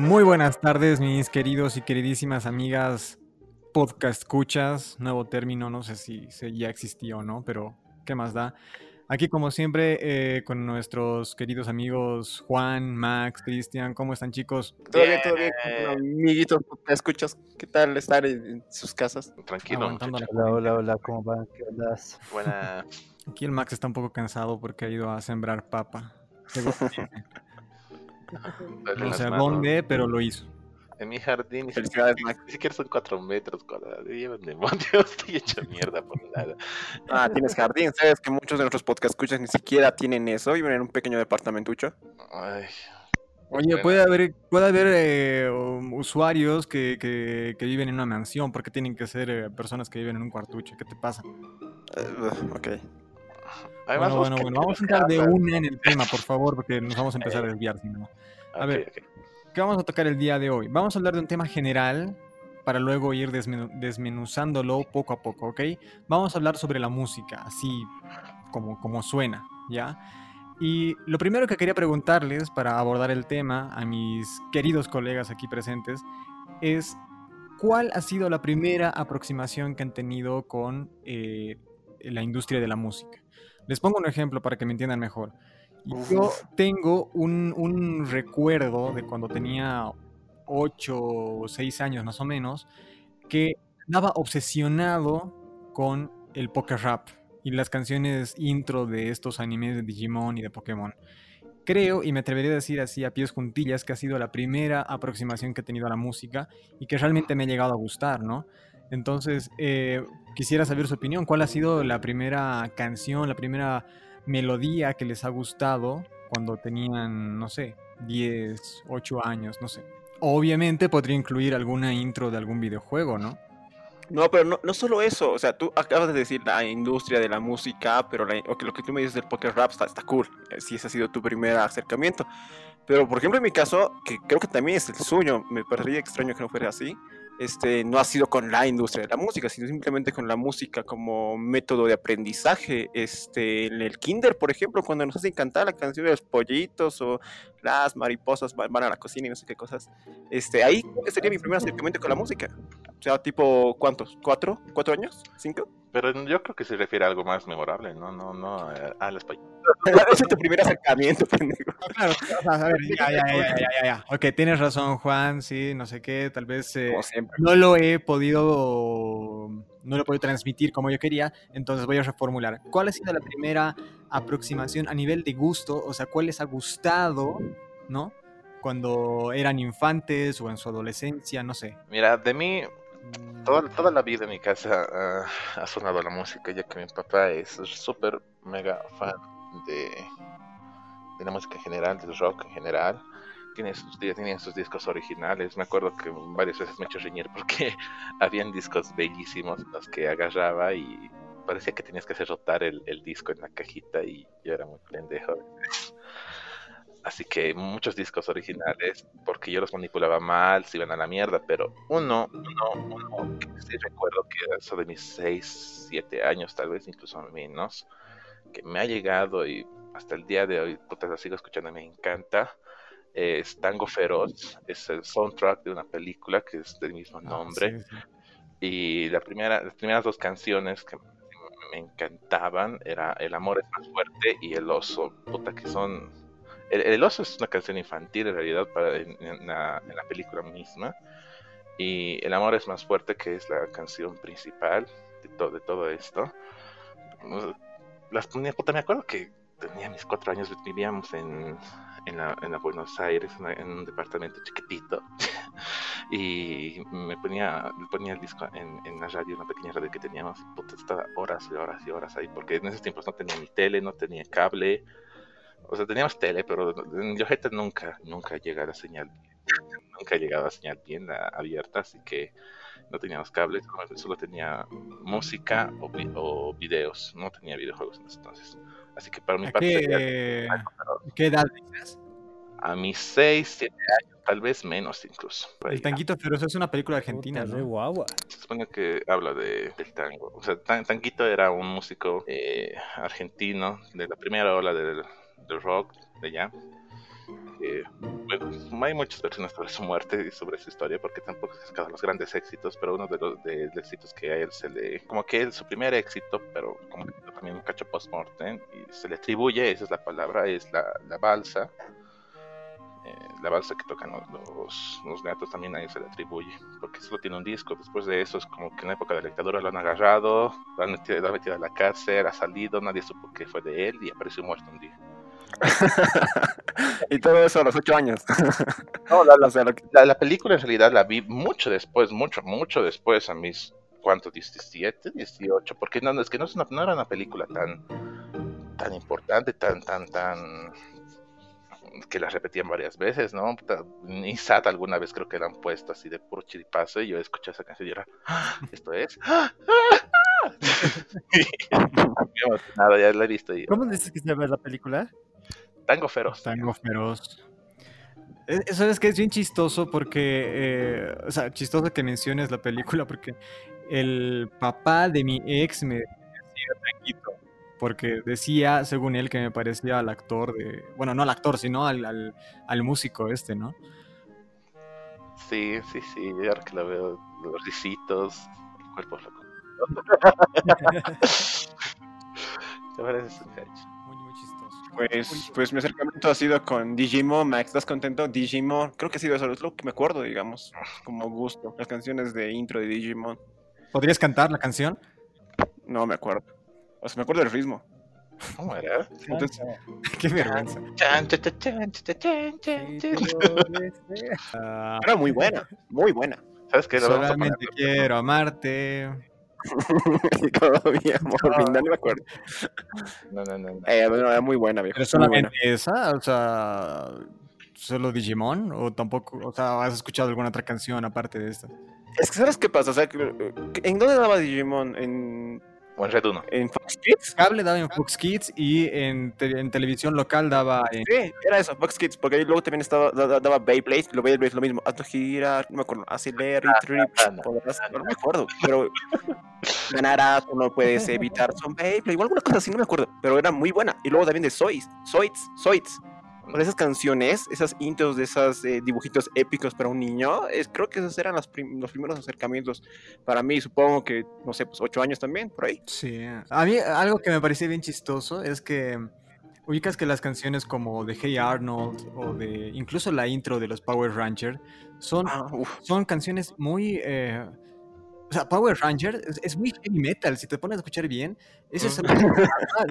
Muy buenas tardes, mis queridos y queridísimas amigas podcast escuchas. Nuevo término, no sé si, ya existía o no, pero ¿qué más da? Aquí, como siempre, eh, con nuestros queridos amigos Juan, Max, Cristian. ¿Cómo están, chicos? Todo bien, todo bien. Amiguitos, escuchas? ¿Qué tal estar en, sus casas? Tranquilo. Hola, hola, hola, ¿cómo van? ¿Qué andas? Buena. Aquí el Max está un poco cansado porque ha ido a sembrar papa. no sé dónde, pero lo hizo. En mi jardín, ni siquiera, ni siquiera son cuatro metros cuadrados. Llevan demonio, estoy hecho mierda por nada. Ah, tienes jardín. Sabes que muchos de nuestros podcast escuchas ni siquiera tienen eso. Viven en un pequeño departamentucho. Ay. Oye, puede haber, puede haber eh, usuarios que, que, que, viven en una mansión. ¿Por qué tienen que ser eh, personas que viven en un cuartucho? ¿Qué te pasa? Uh, ok. Bueno, bueno, bueno, vamos a entrar de una en el tema, por favor, porque nos vamos a empezar a desviar. A ver, ¿Qué vamos a tocar el día de hoy? Vamos a hablar de un tema general para luego ir desmenuzándolo poco a poco, ¿ok? Vamos a hablar sobre la música, así como, como suena, ¿ya? Y lo primero que quería preguntarles para abordar el tema a mis queridos colegas aquí presentes es cuál ha sido la primera aproximación que han tenido con eh, la industria de la música. Les pongo un ejemplo para que me entiendan mejor. Yo tengo un, recuerdo de cuando tenía 8 o 6 años más o menos, que estaba obsesionado con el poker rap y las canciones intro de estos animes de Digimon y de Pokémon. Creo, y me atrevería a decir así a pies juntillas, que ha sido la primera aproximación que he tenido a la música y que realmente me ha llegado a gustar, ¿no? Entonces, eh, quisiera saber su opinión. ¿Cuál ha sido la primera canción, la primera melodía que les ha gustado cuando tenían, no sé, 10, 8 años, no sé. Obviamente podría incluir alguna intro de algún videojuego, ¿no? No, pero no, no solo eso, o sea, tú acabas de decir la industria de la música, pero lo que tú me dices del poker rap está, está cool, eh, si ese ha sido tu primer acercamiento. Pero, por ejemplo, en mi caso, que creo que también es el suyo, me parecería extraño que no fuera así, este, no ha sido con la industria de la música, sino simplemente con la música como método de aprendizaje. Este, en el kinder, por ejemplo, cuando nos hacen cantar la canción de los pollitos o las mariposas van a la cocina y no sé qué cosas, este, ahí sería mi primer acercamiento con la música. O sea, tipo, ¿cuántos? ¿Cuatro? ¿Cuatro años? ¿Cinco? Pero yo creo que se refiere a algo más memorable, no, no, no eh, a, las Ese es tu primer acercamiento, pendejo. claro, a ver, ya, ya, ya, ya, ya, Ok, tienes razón, Juan, sí, no sé qué, tal vez eh, no lo he podido, no lo he podido transmitir como yo quería, entonces voy a reformular. ¿Cuál ha sido la primera aproximación a nivel de gusto? O sea, ¿cuál les ha gustado, no? Cuando eran infantes o en su adolescencia, no sé. Mira, de mí, Toda, toda, la vida en mi casa ha sonado la música, ya que mi papá es súper mega fan de, la música en general, del rock en general. Tiene sus, sus discos originales. Me acuerdo que varias veces me he hecho reñir porque habían discos bellísimos los que agarraba y parecía que tenías que hacer rotar el, el disco en la cajita y yo era muy pendejo. Así que muchos discos originales, porque yo los manipulaba mal, se iban a la mierda, pero uno, uno, uno, que sí recuerdo que eso de mis 6, 7 años, tal vez incluso menos, que me ha llegado y hasta el día de hoy, puta, lo sigo escuchando, me encanta, es Tango Feroz, es el soundtrack de una película que es del mismo ah, nombre. Y la primera, las primeras dos canciones que me encantaban era El amor es más fuerte y El oso, puta, que son el, oso es una canción infantil en realidad para, en, la, película misma. Y El amor es más fuerte, que es la canción principal de, de todo esto. Las ponía, puta, me acuerdo que tenía mis cuatro años, vivíamos en, en, la, en la Buenos Aires, en, un departamento chiquitito. y me ponía, ponía el disco en, en, la radio, una pequeña radio que teníamos. Y estaba horas y horas y horas ahí, porque en esos tiempos no tenía ni tele, no tenía cable o sea, teníamos tele, pero en Yojeta nunca, nunca llega la señal, nunca ha llegado la señal bien abierta, así que no teníamos cables, solo tenía música o, videos, no tenía videojuegos en ese entonces. Así que para mi parte... Qué, ¿Qué edad dices? A mis 6, 7 años, tal vez menos incluso. El Tanguito Feroz es una película argentina, ¿no? Guagua. Se supone que habla de, del tango. O sea, Tanguito era un músico eh, argentino de la primera ola del, del rock de allá, que bueno, hay muchas versiones sobre su muerte y sobre su historia, porque tampoco se sacado los grandes éxitos, pero uno de los de, éxitos que a él se le, como que es su primer éxito, pero como que también un cacho post-mortem, y se le atribuye, esa es la palabra, es la, balsa, eh, la balsa que tocan los, los, gatos también a él se le atribuye, porque solo tiene un disco. Después de eso es como que en la época de la dictadura lo han agarrado, lo lo han metido a la cárcel, ha salido, nadie supo que fue de él y apareció muerto un día. Y todo eso a los ocho años. no, la, la, película en realidad la vi mucho después, mucho, mucho después, a mis, ¿cuántos? 17, 18, porque no, es que no, es una, no era una película tan, tan importante, tan, tan, tan que la repetían varias veces, ¿no? Ni SAT alguna vez creo que la han puesto así de puro chiripazo y yo escuché esa canción y era, ¡Ah! esto es, ¡Ah! ¡Ah! nada, ya la he visto. ¿Cómo dices que se llama la película? Tango Feroz. Tango Feroz. Eso es que es bien chistoso porque, eh, o sea, chistoso que menciones la película porque el papá de mi ex me decía Tanguito porque decía, según él, que me parecía al actor de, bueno, no al actor, sino al, al, músico este, ¿no? Sí, sí, sí, ahora que lo veo, los risitos, el cuerpo loco. Te parece. Pues, pues mi acercamiento ha sido con Digimon, Max, ¿estás contento? Digimon, creo que ha sido eso, es lo que me acuerdo, digamos, como gusto, las canciones de intro de Digimon. ¿Podrías cantar la canción? No me acuerdo. O sea, me acuerdo del ritmo. ¿Cómo era? Qué vergüenza. Era muy buena, muy buena. ¿Sabes qué? Solamente quiero amarte. y todavía, amor, no me acuerdo. No, no, no. Eh, era muy buena, viejo. ¿Pero solamente esa? O sea, ¿solo Digimon? ¿O tampoco? O sea, ¿has escuchado alguna otra canción aparte de esta? Es que, ¿sabes qué pasa? O sea, ¿en dónde daba Digimon? ¿En o en Red 1. En Fox Kids. Cable daba en Fox Kids y en, en televisión local daba en... Sí, era eso, Fox Kids, porque ahí luego también estaba, daba Beyblade, lo Beyblade lo mismo, hazlo girar, no me acuerdo, acelerar, ah, trip, ah, no. me acuerdo, pero ganarás o no puedes evitar son Beyblade, igual alguna cosa así, no me acuerdo, pero era muy buena. Y luego también de Zoids, Zoids, Zoids con esas canciones, esas intros de esos eh, dibujitos épicos para un niño, es, creo que esos eran los, los, primeros acercamientos para mí, supongo que, no sé, pues ocho años también, por ahí. Sí, a mí algo que me parecía bien chistoso es que ubicas que las canciones como de Hey Arnold o de incluso la intro de los Power Rangers son, ah, son canciones muy... Eh, o sea, Power Ranger es, muy heavy metal, si te pones a escuchar bien. Eso es,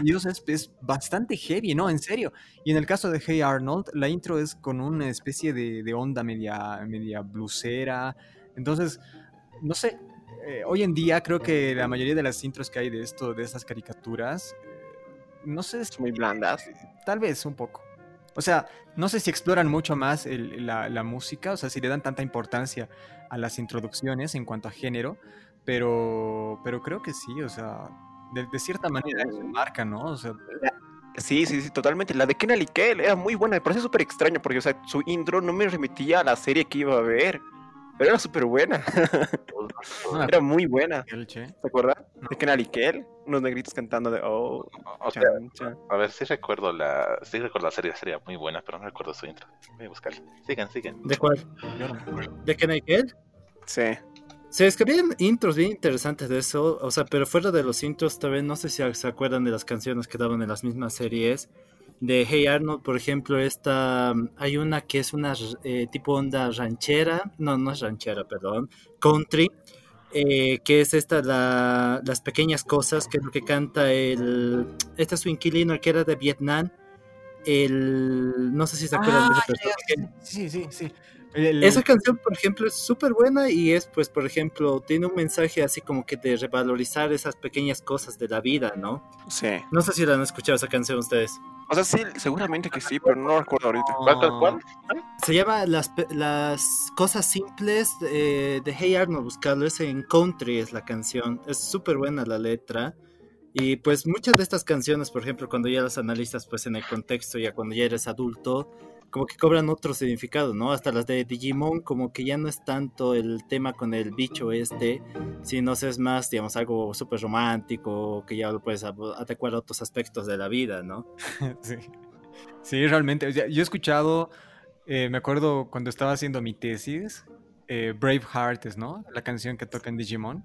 Dios, es, es, bastante heavy, ¿no? En serio. Y en el caso de Hey Arnold, la intro es con una especie de, de onda media, media blusera. Entonces, no sé. Eh, hoy en día creo que la mayoría de las intros que hay de esto, de estas caricaturas, eh, no sé. Son muy blandas. Tal vez un poco. O sea, no sé si exploran mucho más la, la música, o sea, si le dan tanta importancia a las introducciones en cuanto a género, pero, pero creo que sí, o sea, de, cierta manera se marca, ¿no? O sea, Sí, sí, sí, totalmente. La de Kenal y era muy buena, me parece súper extraño porque, o sea, su intro no me remitía a la serie que iba a ver. Pero era súper buena. era muy buena. ¿Te acuerdas? De Kenal y unos negritos cantando de oh. A ver, sí recuerdo la. Sí recuerdo la serie, sería muy buena, pero no recuerdo su intro. Voy a buscarla. Sigan, sigan. ¿De cuál? ¿De Kenal y Sí. Se escribían intros bien interesantes de eso, o sea, pero fuera de los intros, también no sé si se acuerdan de las canciones que daban en las mismas series. De Hey Arnold, por ejemplo, esta, hay una que es una eh, tipo onda ranchera, no, no es ranchera, perdón, country, eh, que es esta, la, las pequeñas cosas, que es lo que canta el, este es su inquilino, el que era de Vietnam, el, no sé si se acuerdan de ese ah, personaje. Sí, sí, sí. Esa canción, por ejemplo, es súper buena y es, pues, por ejemplo, tiene un mensaje así como que de revalorizar esas pequeñas cosas de la vida, ¿no? Sí. No sé si la han escuchado esa canción ustedes. O sea, sí, seguramente que sí, pero no recuerdo ahorita. ¿Cuál, Se llama Las, las Cosas Simples de, de Hey Arnold, buscarlo. Es en country, es la canción. Es súper buena la letra. Y pues muchas de estas canciones, por ejemplo, cuando ya las analizas pues en el contexto, ya cuando ya eres adulto, como que cobran otro significado, ¿no? Hasta las de Digimon, como que ya no es tanto el tema con el bicho este, sino es más, digamos, algo súper romántico, que ya lo puedes adecuar a otros aspectos de la vida, ¿no? sí. Sí, realmente. yo he escuchado me acuerdo cuando estaba haciendo mi tesis, Braveheart es, ¿no? La canción que toca en Digimon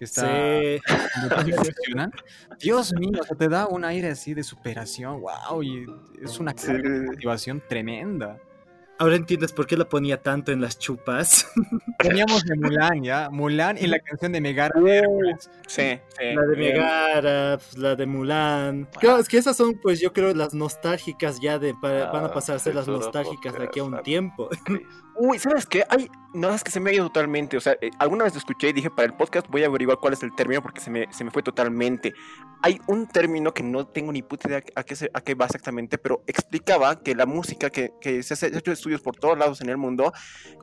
que está Dios mío, te da un aire así de superación, wow, y es una motivación tremenda. Ahora entiendes por qué la ponía tanto en las chupas. Teníamos de Mulan, ¿ya? Mulan y la canción de Megara. Sí, sí, La de Megara, pues, la de Mulan. Claro, es que esas son, pues yo creo, las nostálgicas ya de. van a ah, pasar a ser las nostálgicas de aquí a un tiempo. Uy, ¿sabes qué? Hay, no, es que se me ha ido totalmente. O sea, eh, alguna vez lo escuché y dije para el podcast voy a averiguar cuál es el término porque se me, se me fue totalmente. Hay un término que no tengo ni puta idea a qué, se, a qué va exactamente, pero explicaba que la música que, que se ha hecho por todos lados en el mundo,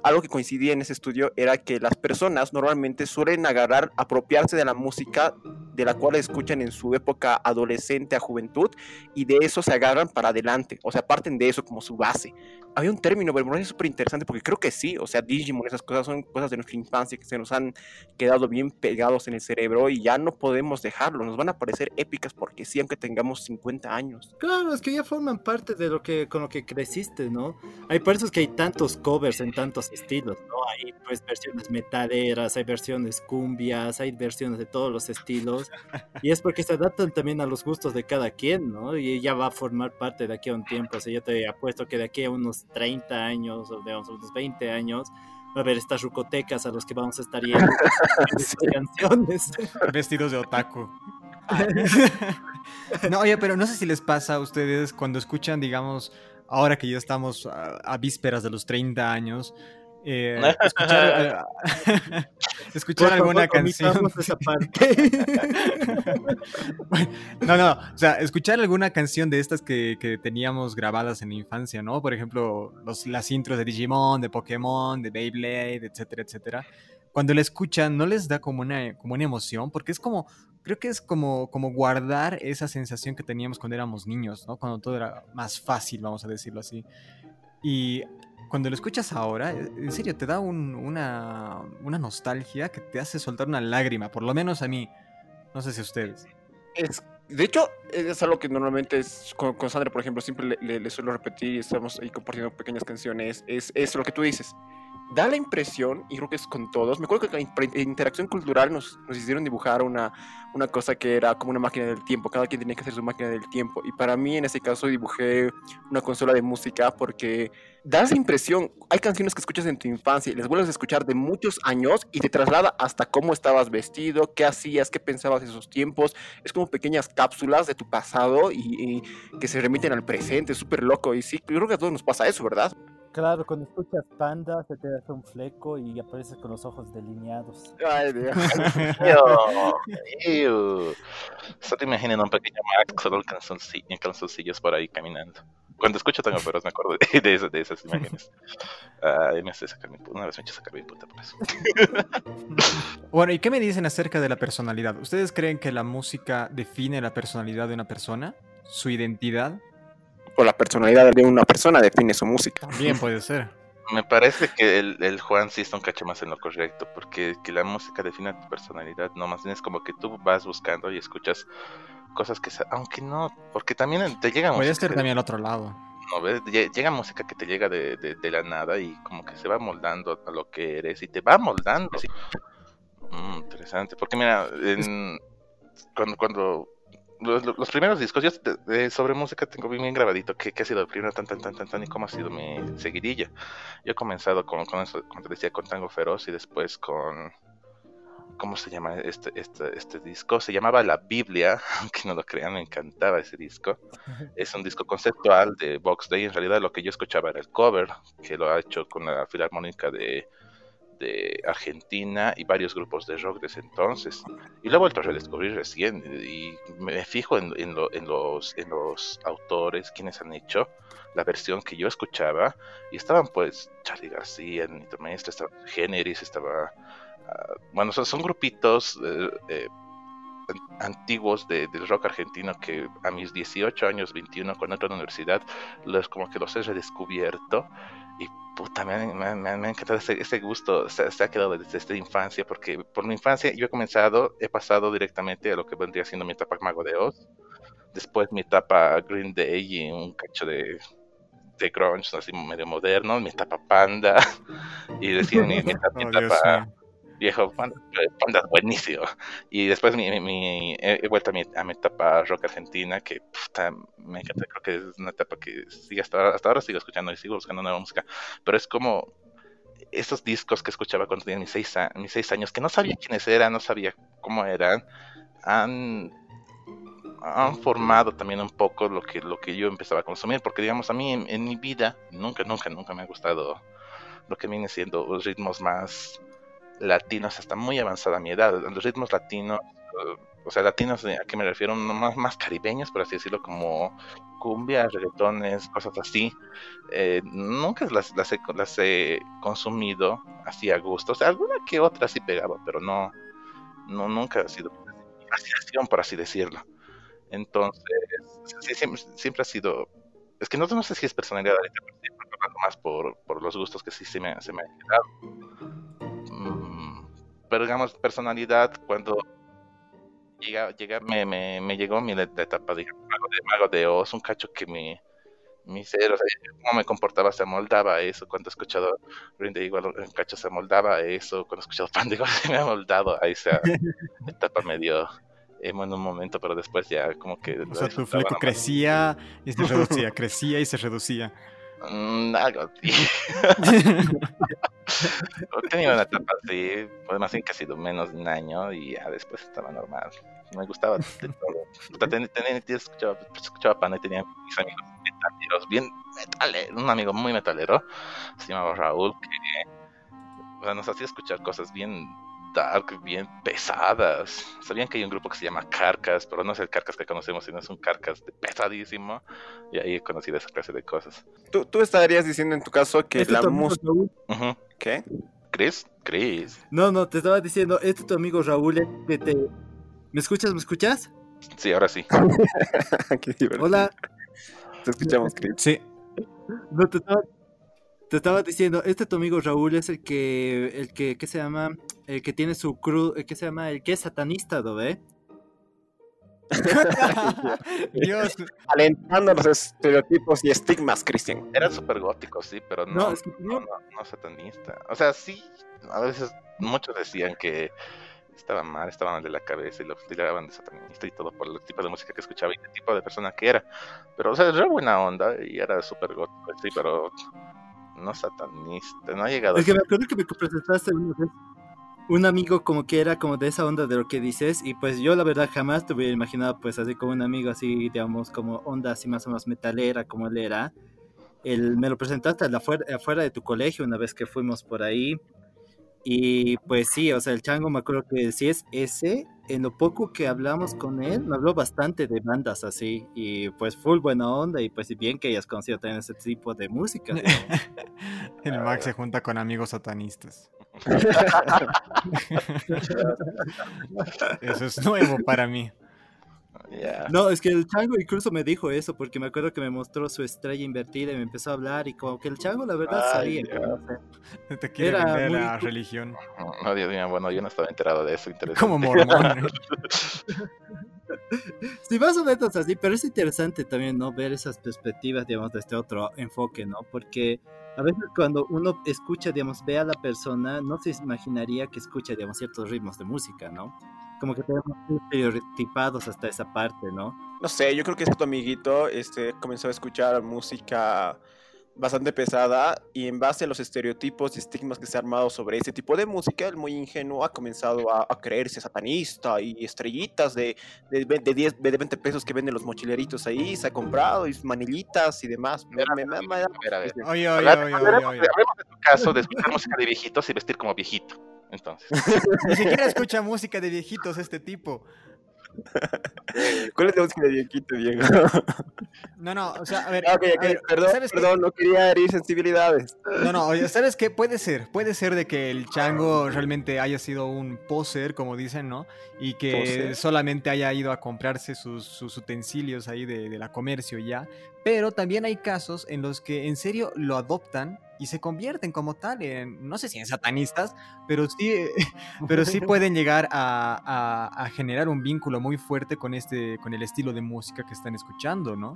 algo que coincidía en ese estudio era que las personas normalmente suelen agarrar, apropiarse de la música de la cual escuchan en su época adolescente a juventud y de eso se agarran para adelante. O sea, parten de eso como su base había un término, pero es súper interesante porque creo que sí, o sea, Digimon, esas cosas son cosas de nuestra infancia que se nos han quedado bien pegados en el cerebro y ya no podemos dejarlo, nos van a parecer épicas porque sí, aunque tengamos 50 años. Claro, es que ya forman parte de lo que con lo que creciste, ¿no? Hay por eso es que hay tantos covers en tantos estilos, ¿no? Hay pues versiones metaleras, hay versiones cumbias, hay versiones de todos los estilos y es porque se adaptan también a los gustos de cada quien, ¿no? Y ya va a formar parte de aquí a un tiempo, o sea, yo te apuesto que de aquí a unos 30 años, o digamos, unos 20 años, va a haber estas rucotecas a los que vamos a estar yendo canciones. Vestidos de otaku. no, oye, pero no sé si les pasa a ustedes cuando escuchan, digamos, ahora que ya estamos a, vísperas de los 30 años, eh, escuchar, escuchar alguna canción. no, no, o sea, escuchar alguna canción de estas que, que, teníamos grabadas en la infancia, ¿no? Por ejemplo, los, las intros de Digimon, de Pokémon, de Beyblade, etcétera, etcétera. Cuando la escuchan, ¿no les da como una, como una emoción? Porque es como, creo que es como, como guardar esa sensación que teníamos cuando éramos niños, ¿no? Cuando todo era más fácil, vamos a decirlo así. Y cuando lo escuchas ahora, eh, en serio, te da una, nostalgia que te hace soltar una lágrima, por lo menos a mí. No sé si a ustedes. Es, de hecho, es algo que normalmente es, con, Sandra, por ejemplo, siempre le, suelo repetir y estamos ahí compartiendo pequeñas canciones. Es, es lo que tú dices da la impresión, y creo que es con todos, me acuerdo que en Interacción Cultural nos, hicieron dibujar una, una cosa que era como una máquina del tiempo, cada quien tenía que hacer su máquina del tiempo, y para mí en ese caso dibujé una consola de música porque da esa impresión, hay canciones que escuchas en tu infancia y les vuelves a escuchar de muchos años y te traslada hasta cómo estabas vestido, qué hacías, qué pensabas en esos tiempos, es como pequeñas cápsulas de tu pasado y, que se remiten al presente, es súper loco, y sí, creo que a todos nos pasa eso, ¿verdad? Claro, cuando escuchas panda se te hace un fleco y apareces con los ojos delineados. Ay, Dios. Solo te imaginen un pequeño Max solo en calzoncillos por ahí caminando. Cuando escucho Tango Feroz me acuerdo de, de, de esas imágenes. Uh, me hace sacar mi, una vez me he hecho sacar mi puta por eso. bueno, ¿y qué me dicen acerca de la personalidad? ¿Ustedes creen que la música define la personalidad de una persona? ¿Su identidad? O la personalidad de una persona define su música. También puede ser. Me parece que el, el, Juan sí está un cacho más en lo correcto, porque que la música define tu personalidad, no más bien es como que tú vas buscando y escuchas cosas que, aunque no, porque también te llega música. Puede ser también al otro lado. No, ¿ves? Llega música que te llega de, de, la nada y como que se va moldando a lo que eres y te va moldando. Mm, interesante, porque mira, cuando, cuando los, primeros discos, yo sobre música tengo bien, grabadito qué, ha sido el primero tan tan tan tan tan y cómo ha sido mi seguidilla. Yo he comenzado con, con eso, como te decía, con Tango Feroz y después con ¿cómo se llama este, este, este disco? Se llamaba La Biblia, aunque no lo crean, me encantaba ese disco. Es un disco conceptual de Box Day, en realidad lo que yo escuchaba era el cover, que lo ha hecho con la Filarmónica de de Argentina y varios grupos de rock de ese entonces. Y lo he vuelto a redescubrir recién y me fijo en, en, los, en los autores, quienes han hecho la versión que yo escuchaba y estaban pues Charlie García, Nito Mestre, estaba Generis, estaba... Ah, bueno, son, son grupitos eh, eh, antiguos de, del rock argentino que a mis 18 años, 21, cuando entro a la universidad, los, como que los he redescubierto. Y puta, me, me, me, ha encantado ese, gusto, se, ha quedado desde, esta infancia, porque por mi infancia yo he comenzado, he pasado directamente a lo que vendría siendo mi etapa Mago de Oz, después mi etapa Green Day y un cacho de de grunge, así medio moderno, mi tapa panda, y decían mi, mi, oh, tapa viejo panda, panda buenísimo. Y después mi, he, vuelto a mi, a mi etapa rock argentina, que me encanta, creo que es una etapa que sigue hasta, hasta ahora sigo escuchando y sigo buscando nueva música, pero es como esos discos que escuchaba cuando tenía mis seis, mis seis años, que no sabía quiénes eran, no sabía cómo eran, han han formado también un poco lo que, lo que yo empezaba a consumir, porque digamos a mí en, mi vida nunca, nunca, nunca me ha gustado lo que viene siendo los ritmos más latinos hasta muy avanzada mi edad. Los ritmos latinos, o sea, latinos, ¿a qué me refiero? Más, más caribeños, por así decirlo, como cumbia, reggaetones, cosas así. Eh, nunca las, las, he, las he consumido así a gusto. O sea, alguna que otra sí pegaba, pero no, no nunca ha sido fascinación, por así decirlo. Entonces, siempre, ha sido. Es que no, no sé si es personalidad más por, por los gustos que sí se me, se me quedado. Mm, pero digamos, personalidad, cuando llega, llega me, me, me llegó mi etapa, digamos, de Mago de Oz, un cacho que mi, mi ser, o sea, cómo me comportaba se moldaba a eso, cuando he escuchado Green igual un cacho se moldaba a eso, cuando he escuchado Pandigo se me ha moldado a esa etapa medio en un momento, pero después ya como que... O sea, tu fleco crecía y se reducía, crecía y se reducía. Mm, algo Tenía una etapa así, pues más bien que ha sido menos de un año y ya después estaba normal. Me gustaba de todo. tenía, tenía, escuchaba, escuchaba pana y tenía mis amigos metaleros, bien metaleros, un amigo muy metalero, se llamaba Raúl, que o sea, nos hacía escuchar cosas bien dark, bien pesadas. Sabían que hay un grupo que se llama Carcas, pero no es el Carcas que conocemos, sino es un Carcas pesadísimo. Y ahí he conocido esa clase de cosas. ¿Tú, tú estarías diciendo en tu caso que la música... ¿Qué? ¿Chris? Chris. No, no, te estaba diciendo, este es tu amigo Raúl que te... ¿Me escuchas? ¿Me escuchas? Sí, ahora sí. Hola. Te escuchamos, Chris. Sí. No, te estaba, te estaba diciendo, este tu amigo Raúl es el que, el que, ¿qué se llama? El que tiene su cruz, ¿qué se llama? El que es satanista, ¿no ve? Dios. Alentando los estereotipos y estigmas, Cristian. Era súper gótico, sí, pero no, no, no, satanista. O sea, sí, a veces muchos decían que estaba mal, estaba mal de la cabeza y lo tiraban de satanista y todo por el tipo de música que escuchaba y el tipo de persona que era. Pero, o sea, era buena onda y era súper gótico, sí, pero no satanista, no ha llegado. Es que me acuerdo que me presentaste un amigo como que era como de esa onda de lo que dices y pues yo la verdad jamás te hubiera imaginado pues así como un amigo así, digamos, como onda así más o menos metalera como él era. Él, me lo presentaste afuera, afuera de tu colegio una vez que fuimos por ahí y pues sí, o sea, el chango me acuerdo que si es ese, en lo poco que hablamos con él, me habló bastante de bandas así, y pues full buena onda, y pues bien que hayas conocido también ese tipo de música. el Max se junta con amigos satanistas. Eso es nuevo para mí. No, es que el chango incluso me dijo eso porque me acuerdo que me mostró su estrella invertida y me empezó a hablar y como que el chango la verdad sabía. Te quiere Era vender la religión. No, Dios mío, bueno, yo no estaba enterado de eso. Como mormón. sí, más o menos así, pero es interesante también, ¿no? Ver esas perspectivas, digamos, de este otro enfoque, ¿no? Porque a veces cuando uno escucha, digamos, ve a la persona, no se imaginaría que escucha, digamos, ciertos ritmos de música, ¿no? Como que tenemos estereotipados hasta esa parte, ¿no? No sé, yo creo que es tu amiguito este, comenzó a escuchar música bastante pesada y en base a los estereotipos y estigmas que se ha armado sobre ese tipo de música, el muy ingenuo ha comenzado a, creerse satanista y estrellitas de, de, de, 10, de 20 pesos que venden los mochileritos ahí, se ha comprado y manillitas y demás. Oye, oye, oye, Hablemos de tu caso de escuchar música de viejitos y vestir como viejito entonces. Ni siquiera escucha música de viejitos este tipo. ¿Cuál es la música de viejito, Diego? No, no, o sea, a ver. Ah, perdón, perdón, no quería herir sensibilidades. No, no, oye, ¿sabes qué? Puede ser, puede ser de que el chango realmente haya sido un poser, como dicen, ¿no? Y que solamente haya ido a comprarse sus, utensilios ahí de, de la comercio ya. Pero también hay casos en los que en serio lo adoptan y se convierten como tal en, no sé si en satanistas, pero sí, pero sí pueden llegar a, generar un vínculo muy fuerte con, este, con el estilo de música que están escuchando, ¿no?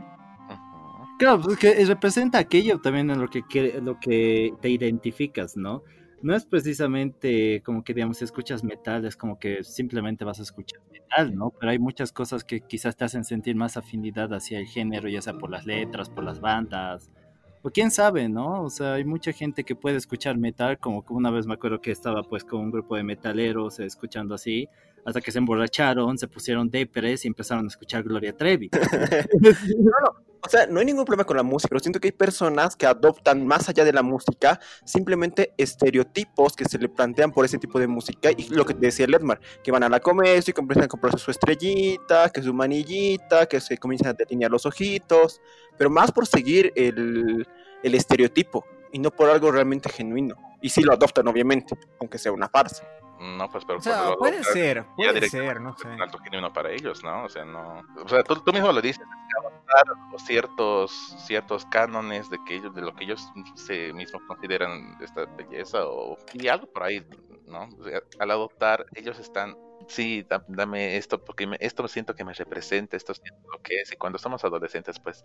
Claro, pues que representa aquello también en lo que, lo que te identificas, ¿no? No es precisamente como que, digamos, si escuchas metal, es como que simplemente vas a escuchar metal, ¿no? Pero hay muchas cosas que quizás te hacen sentir más afinidad hacia el género, ya sea por las letras, por las bandas, o quién sabe, ¿no? O sea, hay mucha gente que puede escuchar metal, como que una vez me acuerdo que estaba pues con un grupo de metaleros eh, escuchando así, hasta que se emborracharon, se pusieron depres y empezaron a escuchar Gloria Trevi. O sea, no hay ningún problema con la música, pero siento que hay personas que adoptan más allá de la música simplemente estereotipos que se le plantean por ese tipo de música y lo que decía Ledmar, que van a la comercio y comienzan a comprarse su estrellita, que su manillita, que se comienzan a delinear los ojitos, pero más por seguir el, el estereotipo y no por algo realmente genuino. Y sí lo adoptan, obviamente, aunque sea una farsa. No, pues, pero. O sea, puede ser, puede ser, no sé. Un alto genuino para ellos, ¿no? O sea, no. O sea, tú, tú mismo lo dices, adoptar ciertos, ciertos cánones de, que ellos, de lo que ellos se mismos consideran esta belleza o. Y algo por ahí, ¿no? O sea, al adoptar, ellos están sí, dame esto, porque me, esto siento que me representa, esto siento lo que es. Y cuando somos adolescentes, pues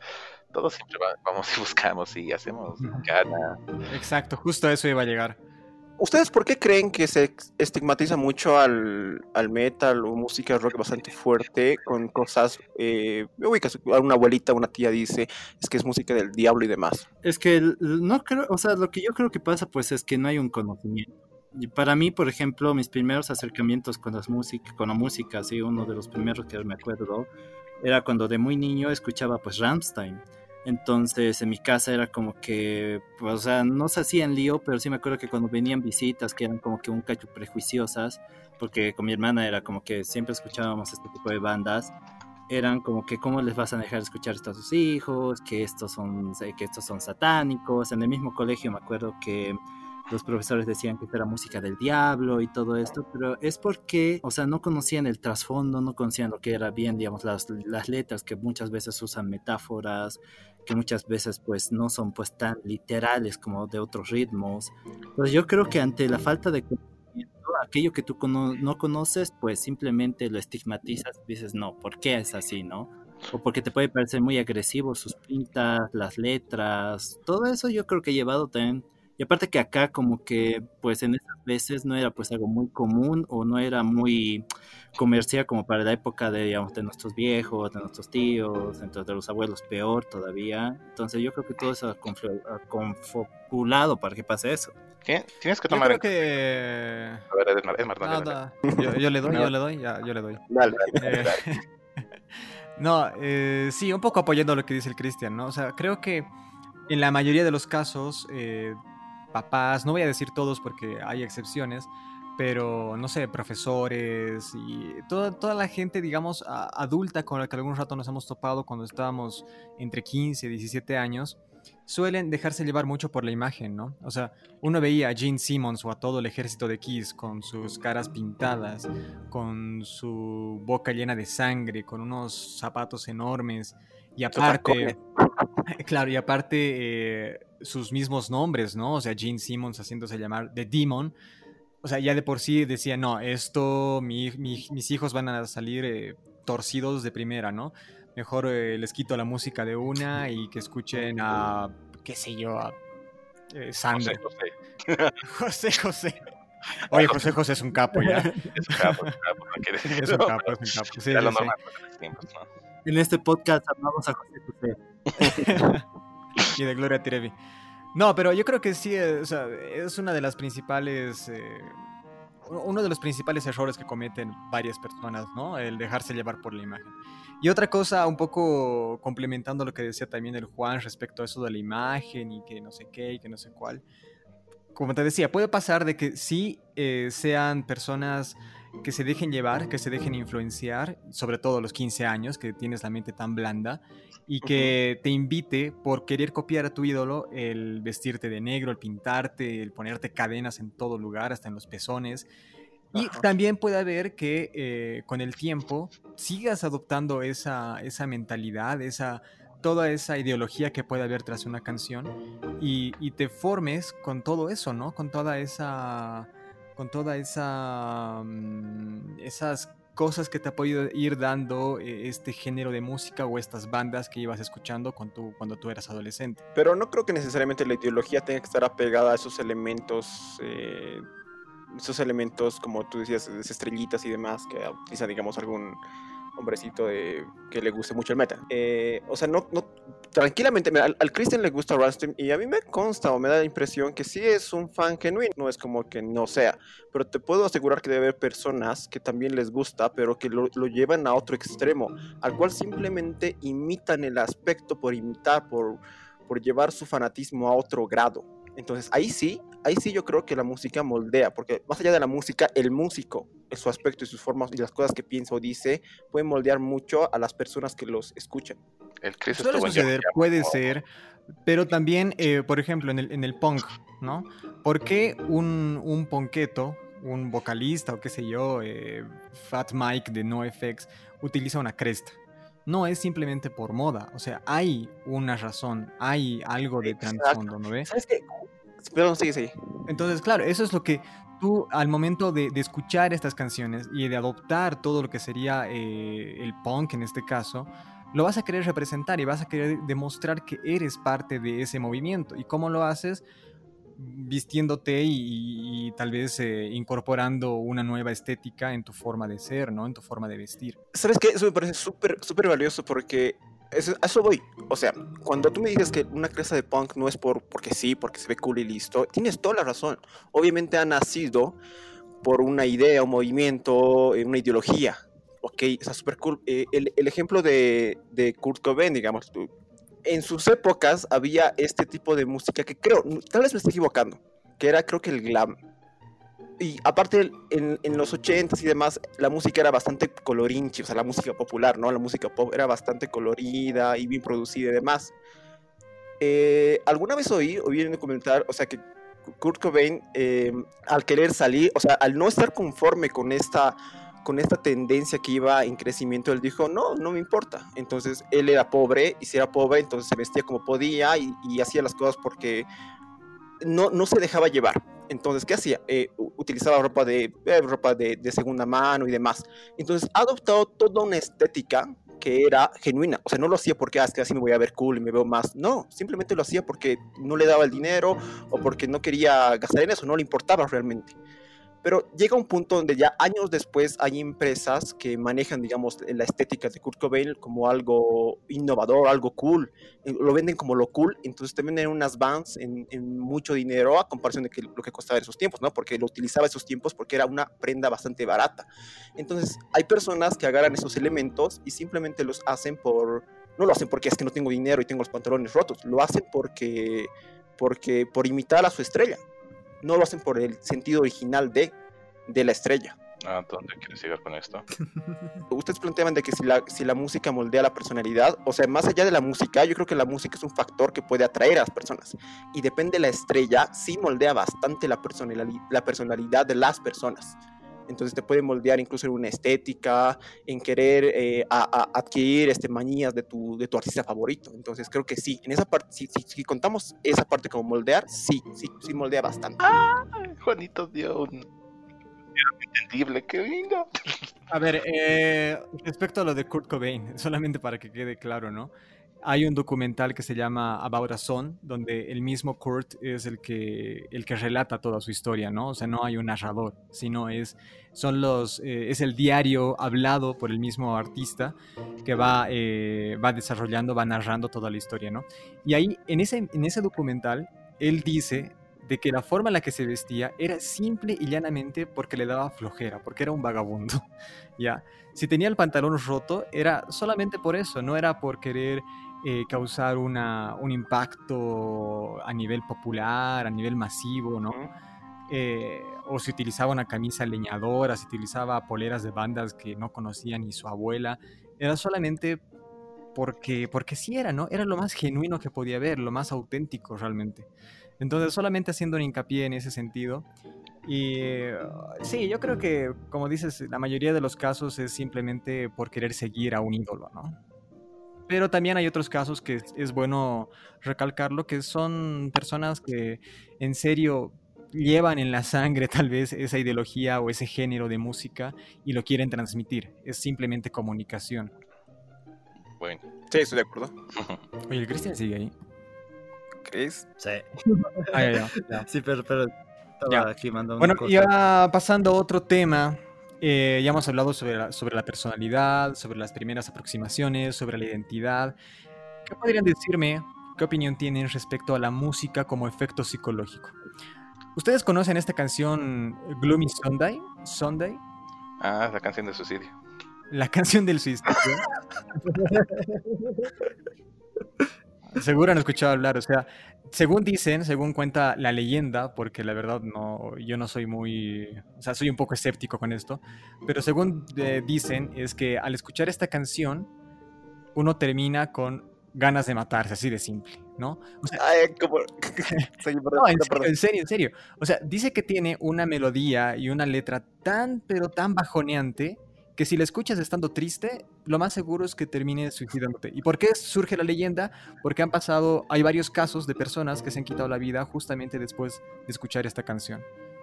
todos siempre vamos y buscamos y hacemos gana. Exacto, justo a eso iba a llegar. ¿Ustedes por qué creen que se estigmatiza mucho al, metal o música rock bastante fuerte con cosas, eh, ubicas, una abuelita, una tía dice, es que es música del diablo y demás? Es que no creo, o sea, lo que yo creo que pasa pues es que no hay un conocimiento. Para mí, por ejemplo, mis primeros acercamientos con, las música, con la música, sí, uno de los primeros que me acuerdo, era cuando de muy niño escuchaba pues Rammstein. Entonces en mi casa era como que, pues, o sea, no se hacían lío, pero sí me acuerdo que cuando venían visitas que eran como que un cacho prejuiciosas, porque con mi hermana era como que siempre escuchábamos este tipo de bandas, eran como que cómo les vas a dejar escuchar esto a sus hijos, que estos son, que estos son satánicos. En el mismo colegio me acuerdo que los profesores decían que era música del diablo y todo esto, pero es porque, o sea, no conocían el trasfondo, no conocían lo que era bien, digamos, las, las letras que muchas veces usan metáforas, que muchas veces pues no son pues tan literales como de otros ritmos. Pues yo creo que ante la falta de conocimiento, aquello que tú no conoces, pues simplemente lo estigmatizas, dices, no, ¿por qué es así, no? O porque te puede parecer muy agresivo sus pintas, las letras, todo eso yo creo que llevado también y aparte que acá como que pues en esas veces no era pues algo muy común o no era muy comercial como para la época de digamos de nuestros viejos, de nuestros tíos, entonces de los abuelos peor todavía. Entonces yo creo que todo eso ha confabulado para que pase eso. ¿Qué? Tienes que tomar. Yo creo que. A ver, es es yo, yo, le doy, yo le doy, ya, yo le doy. Dale, dale, eh, no, eh, sí, un poco apoyando lo que dice el Cristian, ¿no? O sea, creo que en la mayoría de los casos, eh, papás, no voy a decir todos porque hay excepciones, pero no sé, profesores y toda, toda la gente, digamos, adulta con la que algún rato nos hemos topado cuando estábamos entre 15 y 17 años, suelen dejarse llevar mucho por la imagen, ¿no? O sea, uno veía a Gene Simmons o a todo el ejército de Kiss con sus caras pintadas, con su boca llena de sangre, con unos zapatos enormes y aparte, claro, y aparte eh, sus mismos nombres, ¿no? O sea, Gene Simmons haciéndose llamar The Demon. O sea, ya de por sí decía, no, esto, mis hijos van a salir eh, torcidos de primera, ¿no? Mejor eh, les quito la música de una y que escuchen a, qué sé yo, a Sandra. José José. José Oye, José José es un capo ya. Es un capo, es un capo. No es un capo, es un capo. Sí, ya lo normal, en este podcast hablamos a José José. y de Gloria Trevi. No, pero yo creo que sí, eh, es una de las principales, eh, uno de los principales errores que cometen varias personas, ¿no? El dejarse llevar por la imagen. Y otra cosa, un poco complementando lo que decía también el Juan respecto a eso de la imagen y que no sé qué y que no sé cuál. Como te decía, puede pasar de que sí eh, sean personas que se dejen llevar, que se dejen influenciar, sobre todo a los 15 años, que tienes la mente tan blanda, y que te invite por querer copiar a tu ídolo el vestirte de negro, el pintarte, el ponerte cadenas en todo lugar, hasta en los pezones. Y también puede haber que eh, con el tiempo sigas adoptando esa, esa mentalidad, esa, toda esa ideología que puede haber tras una canción y, y te formes con todo eso, ¿no? Con toda esa con toda esa mm, esas cosas que te ha podido ir dando eh, este género de música o estas bandas que ibas escuchando cuando tú, cuando tú eras adolescente. Pero no creo que necesariamente la ideología tenga que estar apegada a esos elementos eh, esos elementos, como tú decías, estrellitas y demás, que utiliza, digamos, algún hombrecito de, que le guste mucho el metal. Eh, o sea, no tranquilamente, al, al, Christian le gusta Rastum y a mí me consta o me da la impresión que sí es un fan genuino, no es como que no sea, pero te puedo asegurar que debe haber personas que también les gusta, pero que lo, lo llevan a otro extremo, al cual simplemente imitan el aspecto por imitar, por, por llevar su fanatismo a otro grado. Entonces ahí sí, ahí sí yo creo que la música moldea, porque más allá de la música, el músico, en su aspecto y sus formas y las cosas que piensa o dice, puede moldear mucho a las personas que los escuchan. El Suele suceder, puede ser, pero también, eh, por ejemplo, en el, en el punk, ¿no? ¿Por qué un, un ponqueto, un vocalista o qué sé yo, eh, Fat Mike de NoFX, utiliza una cresta? no es simplemente por moda. O sea, hay una razón, hay algo de trasfondo, ¿no ves? ¿Sabes qué? Perdón, sigue, sigue. Entonces, claro, eso es lo que tú al momento de, escuchar estas canciones y de adoptar todo lo que sería eh, el punk en este caso, lo vas a querer representar y vas a querer demostrar que eres parte de ese movimiento. ¿Y cómo lo haces? vistiéndote y, tal vez eh, incorporando una nueva estética en tu forma de ser, ¿no? En tu forma de vestir. ¿Sabes qué? Eso me parece súper, súper valioso porque eso, a eso voy. O sea, cuando tú me dices que una cresta de punk no es por, porque sí, porque se ve cool y listo, tienes toda la razón. Obviamente ha nacido por una idea, un movimiento, eh, una ideología. Ok, está súper cool. Eh, el, ejemplo de, de Kurt Cobain, digamos, en sus épocas había este tipo de música que creo, tal vez me estoy equivocando, que era creo que el glam. Y aparte en, en los 80 y demás, la música era bastante colorinchi, o sea, la música popular, ¿no? La música pop era bastante colorida y bien producida y demás. Eh, alguna vez oí, en un documental, o sea, que Kurt Cobain, eh, al querer salir, o sea, al no estar conforme con esta con esta tendencia que iba en crecimiento, él dijo, no, no me importa. Entonces él era pobre y si era pobre, entonces se vestía como podía y, hacía las cosas porque no, no se dejaba llevar. Entonces, ¿qué hacía? Eh, utilizaba ropa, de, eh, ropa de, segunda mano y demás. Entonces, ha adoptado toda una estética que era genuina. O sea, no lo hacía porque ah, que así me voy a ver cool y me veo más. No, simplemente lo hacía porque no le daba el dinero o porque no quería gastar en eso, no le importaba realmente. Pero llega un punto donde ya años después hay empresas que manejan, digamos, la estética de Kurt Cobain como algo innovador, algo cool. Lo venden como lo cool, entonces te venden unas bands en, mucho dinero a comparación de que, lo que costaba en esos tiempos, ¿no? Porque lo utilizaba esos tiempos porque era una prenda bastante barata. Entonces hay personas que agarran esos elementos y simplemente los hacen por... No lo hacen porque es que no tengo dinero y tengo los pantalones rotos, lo hacen porque, porque por imitar a su estrella no lo hacen por el sentido original de, de la estrella. Ah, ¿dónde quieres llegar con esto? Ustedes planteaban de que si la, si la música moldea la personalidad, o sea, más allá de la música, yo creo que la música es un factor que puede atraer a las personas. Y depende de la estrella, sí moldea bastante la personalidad, la personalidad de las personas. Entonces te puede moldear incluso en una estética, en querer eh, a, adquirir este, manías de tu, de tu artista favorito. Entonces creo que sí, en esa parte, si, si, contamos esa parte como moldear, sí, sí, sí moldea bastante. Ah, Juanito dio un entendible, qué lindo. A ver, eh, respecto a lo de Kurt Cobain, solamente para que quede claro, ¿no? Hay un documental que se llama About a Son, donde el mismo Kurt es el que, el que relata toda su historia, ¿no? O sea, no hay un narrador, sino es, son los, eh, es el diario hablado por el mismo artista que va, eh, va desarrollando, va narrando toda la historia, ¿no? Y ahí, en ese, en ese documental, él dice de que la forma en la que se vestía era simple y llanamente porque le daba flojera, porque era un vagabundo, ¿ya? Si tenía el pantalón roto, era solamente por eso, no era por querer eh, causar una, un impacto a nivel popular, a nivel masivo, ¿no? Eh, o si utilizaba una camisa leñadora, si utilizaba poleras de bandas que no conocía ni su abuela, era solamente porque, porque sí era, ¿no? Era lo más genuino que podía haber, lo más auténtico realmente. Entonces, solamente haciendo un hincapié en ese sentido. Y sí, yo creo que, como dices, la mayoría de los casos es simplemente por querer seguir a un ídolo, ¿no? Pero también hay otros casos que es, bueno recalcarlo, que son personas que en serio llevan en la sangre tal vez esa ideología o ese género de música y lo quieren transmitir. Es simplemente comunicación. Bueno. Sí, estoy de acuerdo. Oye, el Cristian sigue ahí. ¿Crees? Sí. Ah, ya, ya. Sí, pero, pero estaba aquí mandando Bueno, ya pasando a otro tema, eh, ya hemos hablado sobre la, sobre la personalidad, sobre las primeras aproximaciones, sobre la identidad. ¿Qué podrían decirme? ¿Qué opinión tienen respecto a la música como efecto psicológico? ¿Ustedes conocen esta canción Gloomy Sunday? Sunday? Ah, la canción de suicidio. La canción del suicidio. Seguro han escuchado hablar, o sea, según dicen, según cuenta la leyenda, porque la verdad no, yo no soy muy, o sea, soy un poco escéptico con esto, pero según eh, dicen es que al escuchar esta canción uno termina con ganas de matarse, así de simple, ¿no? O sea, Ay, como... No, en perdón. serio, en serio, en serio. O sea, dice que tiene una melodía y una letra tan, pero tan bajoneante que si la escuchas estando triste, lo más seguro es que termines suicidándote. ¿Y por qué surge la leyenda? Porque han pasado, hay varios casos de personas que se han quitado la vida justamente después de escuchar esta canción.